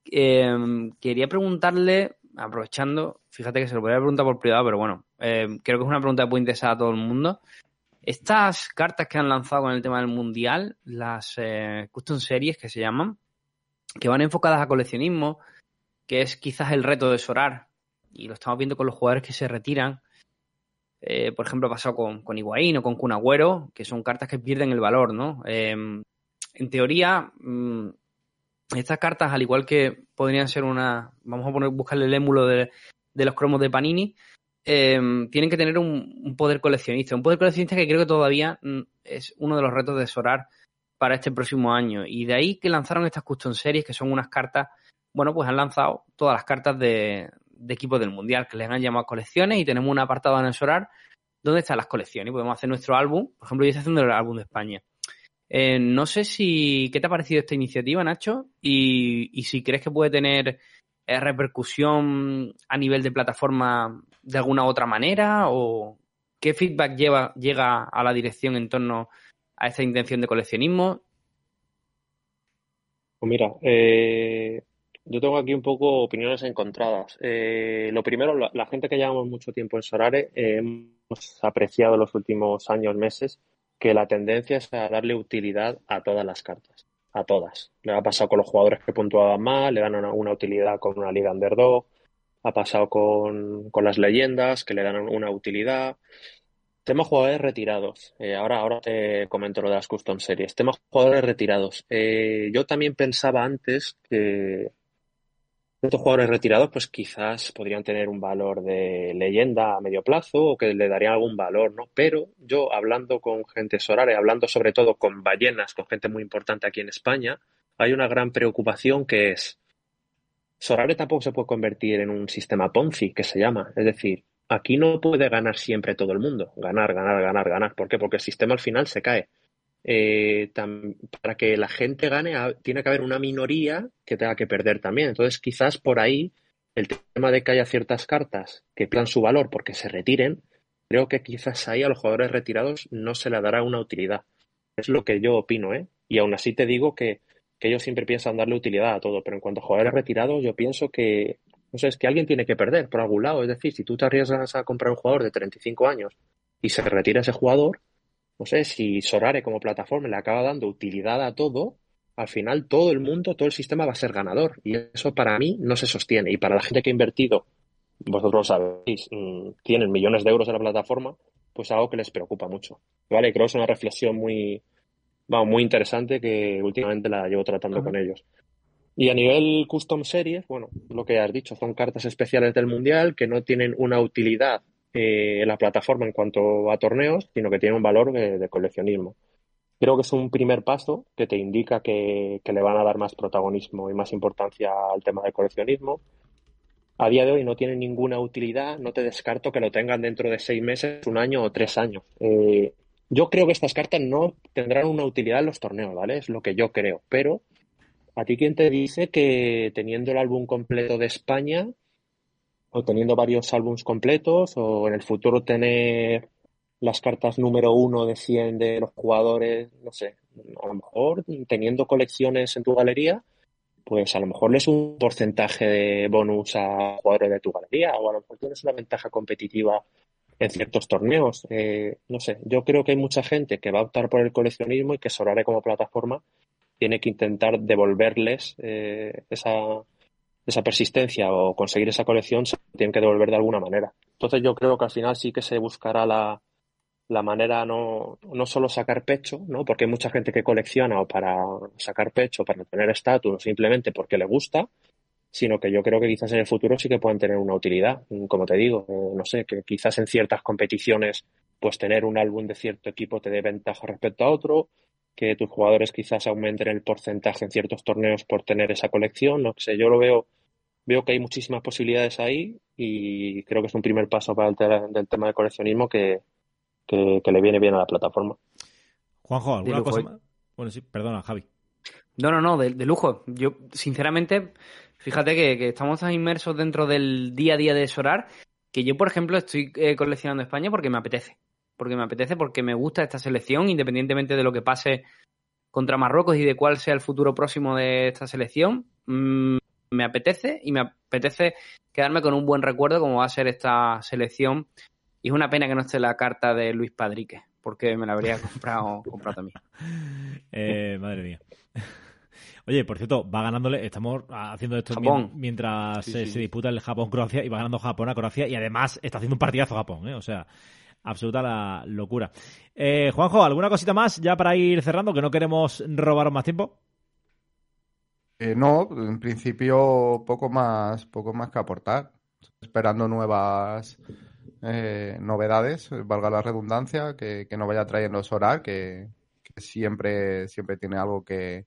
Speaker 3: em, quería preguntarle aprovechando, fíjate que se lo voy a preguntar por privado, pero bueno, eh, creo que es una pregunta que puede interesar a todo el mundo. Estas cartas que han lanzado con el tema del mundial, las eh, custom series que se llaman, que van enfocadas a coleccionismo, que es quizás el reto de Sorar, y lo estamos viendo con los jugadores que se retiran. Eh, por ejemplo, ha pasado con, con Higuaín o con Cunagüero, que son cartas que pierden el valor, ¿no? en teoría, mm, estas cartas, al igual que podrían ser una, vamos a poner, buscarle el émulo de, los cromos de Panini, eh, tienen que tener un, poder coleccionista. Un poder coleccionista que creo que todavía mm, es uno de los retos de Sorar para este próximo año. Y de ahí que lanzaron estas custom series, que son unas cartas, bueno, pues han lanzado todas las cartas de, de equipos del Mundial, que les han llamado colecciones, y tenemos un apartado en el Sorar donde están las colecciones. Y podemos hacer nuestro álbum. Por ejemplo, yo estoy haciendo el álbum de España. Eh, no sé si qué te ha parecido esta iniciativa, Nacho, y, si crees que puede tener eh, repercusión a nivel de plataforma de alguna otra manera o qué feedback lleva, llega a la dirección en torno a esta intención de coleccionismo.
Speaker 5: Pues mira, eh, yo tengo aquí un poco opiniones encontradas. lo primero, la, gente que llevamos mucho tiempo en Sorare hemos apreciado los últimos años, meses, que la tendencia es a darle utilidad a todas las cartas, a todas. Le ha pasado con los jugadores que puntuaban mal, le dan una, utilidad con una liga underdog, ha pasado con, las leyendas, que le dan una utilidad. Tema jugadores retirados. Eh, ahora, ahora te comento lo de las custom series. Tema jugadores retirados. Eh, yo también pensaba antes que, estos jugadores retirados, pues quizás podrían tener un valor de leyenda a medio plazo o que le darían algún valor, ¿no? Pero yo hablando con gente Sorare, hablando sobre todo con ballenas, con gente muy importante aquí en España, hay una gran preocupación que es Sorare tampoco se puede convertir en un sistema Ponzi, que se llama. Es decir, aquí no puede ganar siempre todo el mundo. Ganar, ganar, ganar, ganar. ¿Por qué? Porque el sistema al final se cae. Eh, para que la gente gane, tiene que haber una minoría que tenga que perder también. Entonces, quizás por ahí el tema de que haya ciertas cartas que plan su valor porque se retiren, creo que quizás ahí a los jugadores retirados no se le dará una utilidad. Es lo que yo opino, ¿eh? Y aún así te digo que, que ellos siempre piensan darle utilidad a todo, pero en cuanto a jugadores retirados, yo pienso que, no sé, es que alguien tiene que perder por algún lado. Es decir, si tú te arriesgas a comprar un jugador de 35 años y se retira ese jugador, no sé, si Sorare como plataforma le acaba dando utilidad a todo, al final todo el mundo, todo el sistema va a ser ganador. Y eso para mí no se sostiene. Y para la gente que ha invertido, vosotros lo sabéis, mm, tienen millones de euros en la plataforma, pues algo que les preocupa mucho. ¿Vale? Creo que es una reflexión muy, muy interesante que últimamente la llevo tratando con ellos. Y a nivel custom series, bueno, lo que has dicho, son cartas especiales del Mundial que no tienen una utilidad eh, la plataforma en cuanto a torneos, sino que tiene un valor de, coleccionismo. Creo que es un primer paso que te indica que, le van a dar más protagonismo y más importancia al tema del coleccionismo. A día de hoy no tiene ninguna utilidad, no te descarto que lo tengan dentro de seis meses, un año o tres años. Eh, yo creo que estas cartas no tendrán una utilidad en los torneos, ¿vale? Es lo que yo creo. Pero, ¿a ti quién te dice que teniendo el álbum completo de España o teniendo varios álbums completos o en el futuro tener las cartas número uno de 100 de los jugadores, no sé, a lo mejor teniendo colecciones en tu galería, pues a lo mejor les un porcentaje de bonus a jugadores de tu galería o a lo mejor tienes una ventaja competitiva en ciertos torneos. Eh, no sé, yo creo que hay mucha gente que va a optar por el coleccionismo y que Solare como plataforma tiene que intentar devolverles eh, esa, esa persistencia o conseguir esa colección se tienen que devolver de alguna manera. Entonces yo creo que al final sí que se buscará la, la manera no, no solo sacar pecho, ¿no? porque hay mucha gente que colecciona o para sacar pecho, para tener estatus, simplemente porque le gusta, sino que yo creo que quizás en el futuro sí que pueden tener una utilidad. Como te digo, eh, no sé, que quizás en ciertas competiciones, pues tener un álbum de cierto equipo te dé ventaja respecto a otro, que tus jugadores quizás aumenten el porcentaje en ciertos torneos por tener esa colección, no sé, yo lo veo veo que hay muchísimas posibilidades ahí y creo que es un primer paso para el del tema de coleccionismo que, le viene bien a la plataforma.
Speaker 1: Juanjo, ¿alguna cosa más? Bueno, sí, perdona, Javi.
Speaker 3: No, no, no, de, lujo. Yo, sinceramente, fíjate que, estamos tan inmersos dentro del día a día de Sorar que yo, por ejemplo, estoy eh, coleccionando España porque me apetece. Porque me apetece, porque me gusta esta selección, independientemente de lo que pase contra Marruecos y de cuál sea el futuro próximo de esta selección. Mm, me apetece y me apetece quedarme con un buen recuerdo como va a ser esta selección. Y es una pena que no esté la carta de Luis Padrique, porque me la habría comprado, comprado también.
Speaker 1: Eh, madre mía. Oye, por cierto, va ganándole, estamos haciendo esto mientras se, disputa el Japón-Croacia y va ganando Japón a Croacia y además está haciendo un partidazo Japón, ¿eh? o sea, absoluta la locura. Eh, Juanjo, ¿alguna cosita más ya para ir cerrando que no queremos robar más tiempo?
Speaker 4: Eh, no, en principio poco más, poco más que aportar. Esperando nuevas eh, novedades, valga la redundancia, que, que nos vaya trayendo Sorar, que, que, siempre, siempre tiene algo que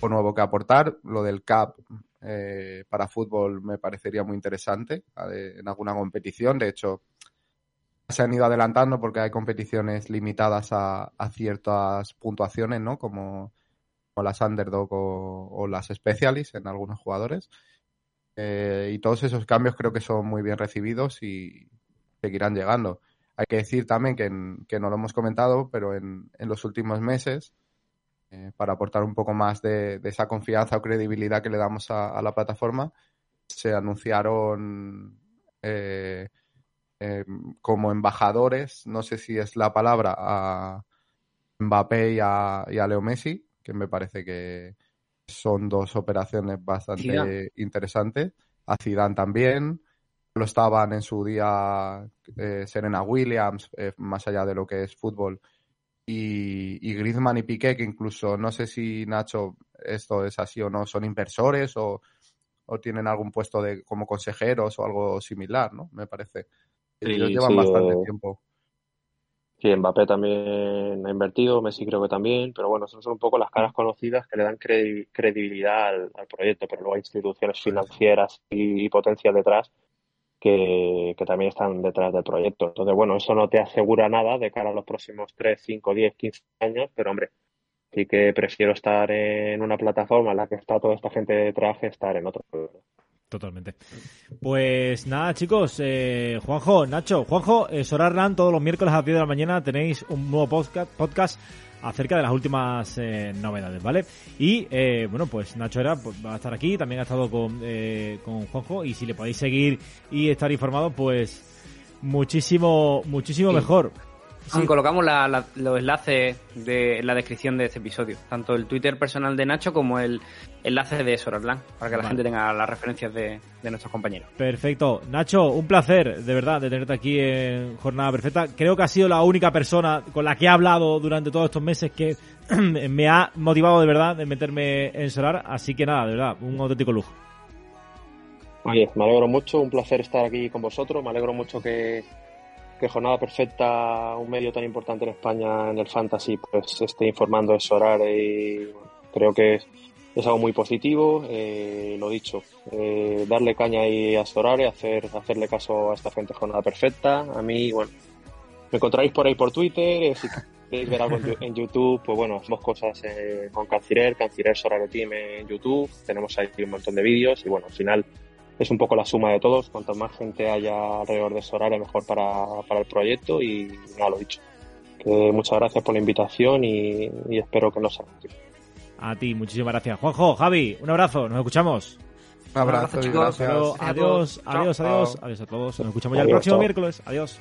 Speaker 4: o nuevo que aportar. Lo del CAP eh, para fútbol me parecería muy interesante en alguna competición. De hecho, se han ido adelantando porque hay competiciones limitadas a, a ciertas puntuaciones, ¿no? Como o las underdog o, las specialists en algunos jugadores. Eh, y todos esos cambios creo que son muy bien recibidos y seguirán llegando. Hay que decir también que, no lo hemos comentado, pero en, los últimos meses, eh, para aportar un poco más de, esa confianza o credibilidad que le damos a, la plataforma, se anunciaron eh, como embajadores, no sé si es la palabra, a Mbappé y a, y a Leo Messi, que me parece que son dos operaciones bastante interesantes. A Zidane también. Lo estaban en su día eh, Serena Williams, eh, más allá de lo que es fútbol. Y, y Griezmann y Piqué, que incluso no sé si Nacho esto es así o no, son inversores o, o tienen algún puesto de como consejeros o algo similar, ¿no? Me parece.
Speaker 5: Sí,
Speaker 4: Ellos llevan
Speaker 5: sí,
Speaker 4: bastante tiempo.
Speaker 5: Sí, Mbappé también ha invertido, Messi creo que también, pero bueno, son son un poco las caras conocidas que le dan credi- credibilidad al, al proyecto, pero luego hay instituciones financieras y, y potencias detrás que, que también están detrás del proyecto. Entonces, bueno, eso no te asegura nada de cara a los próximos 3, 5, 10, 15 años, pero hombre, sí que prefiero estar en una plataforma en la que está toda esta gente detrás que estar en otra.
Speaker 1: Totalmente. Pues nada, chicos, eh, Juanjo, Nacho, Juanjo, eh, Sorarlan, todos los miércoles a las 10 de la mañana tenéis un nuevo podcast, podcast acerca de las últimas eh, novedades, ¿vale? Y eh, bueno, pues Nacho era, pues, va a estar aquí, también ha estado con, eh, con Juanjo, y si le podéis seguir y estar informados, pues muchísimo, muchísimo
Speaker 3: Sí.
Speaker 1: mejor. Sí.
Speaker 3: Colocamos la- la- los enlaces de, en la descripción de este episodio, tanto el Twitter personal de Nacho como el enlace de Sorarlan, para que la
Speaker 1: Vale.
Speaker 3: gente tenga las referencias de, de nuestros compañeros.
Speaker 1: Perfecto. Nacho, un placer, de verdad, de tenerte aquí en Jornada Perfecta. Creo que has sido la única persona con la que he hablado durante todos estos meses que me ha motivado de verdad de meterme en Solar. Así que nada, de verdad, un auténtico lujo.
Speaker 5: Oye, me alegro mucho, un placer estar aquí con vosotros, me alegro mucho que, que Jornada Perfecta, un medio tan importante en España en el fantasy, pues esté informando de Sorar y creo que es, algo muy positivo, eh, lo dicho, eh, darle caña ahí a Sorar y hacer, hacerle caso a esta gente Jornada Perfecta, a mí, bueno, me encontraréis por ahí por Twitter, eh, si queréis ver algo en YouTube, pues bueno, hacemos cosas eh, con Cancirer, Cancirer Sorare Team en YouTube, tenemos ahí un montón de vídeos y bueno, al final es un poco la suma de todos. Cuanto más gente haya alrededor de Sorare, mejor para, para el proyecto. Y nada, lo dicho. Que muchas gracias por la invitación y, y espero que nos hagan.
Speaker 1: A ti, muchísimas gracias. Juanjo, Javi, un abrazo, nos escuchamos.
Speaker 4: Un abrazo
Speaker 3: abrazo,
Speaker 4: y
Speaker 3: chicos.
Speaker 1: Pero adiós, adiós, adiós,
Speaker 4: Chao.
Speaker 1: adiós a todos. Nos escuchamos ya el
Speaker 5: Adiós,
Speaker 1: próximo
Speaker 5: chao.
Speaker 1: miércoles. Adiós.